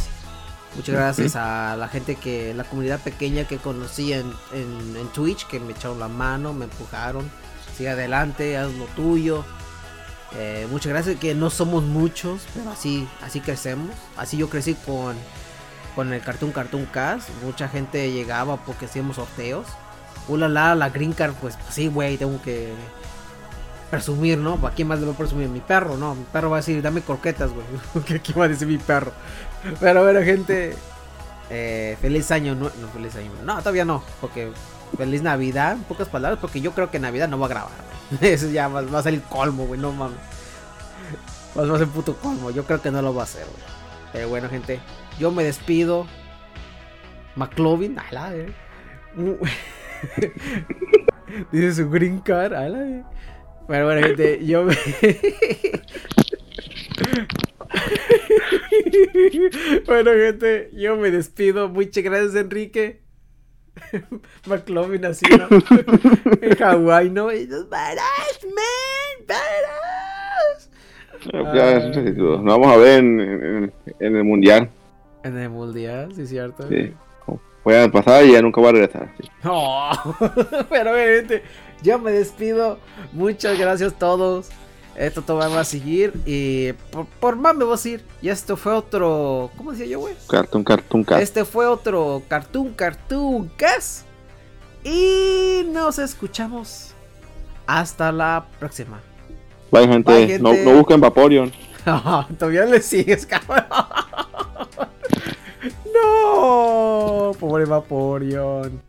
Muchas gracias a la gente que, la comunidad pequeña que conocí en, en, Twitch, que me echaron la mano, me empujaron. Sigue adelante, haz lo tuyo. Eh, muchas gracias, que no somos muchos, pero así, así crecemos. Así yo crecí con, con el Cartoon Cartoon Cast. Mucha gente llegaba porque hacíamos sorteos. Ulala, la Green Card, pues, pues sí, güey, tengo que presumir, ¿no? ¿A quién más le voy a presumir? Mi perro, ¿no? Mi perro va a decir, dame corquetas, güey. ¿Qué, ¿Qué va a decir mi perro? Pero bueno, gente. eh, feliz año, no, no, feliz año. No, todavía no, porque feliz Navidad, en pocas palabras, porque yo creo que Navidad no va a grabar, güey. Eso ya va, a ser el colmo, güey, no mames. Va a ser puto colmo, yo creo que no lo va a hacer, güey. Pero bueno, gente, yo me despido. McLovin, a la eh. Dice su green card, a la eh. Pero bueno, gente, yo me. bueno, gente, yo me despido. Muchas gracias, Enrique. McLovin así, ¿no? en Hawái, ¿no? Y los badass, man, sí, Nos vamos a ver en, en- en el mundial. En el mundial, sí, cierto. Sí. Fue a pasar y ya nunca va a regresar. sí. No, pero obviamente yo me despido. Muchas gracias a todos. Esto todo va a seguir. Y por, por más me voy a decir. Y esto fue otro. ¿Cómo decía yo, güey? Cartoon, cartoon, cartoon. Este fue otro Cartoon Cartoon Cast. Y nos escuchamos. Hasta la próxima. Bye, gente. Bye, No, gente. no busquen Vaporeon. Todavía le sigues, cabrón. No, pobre Vaporeon.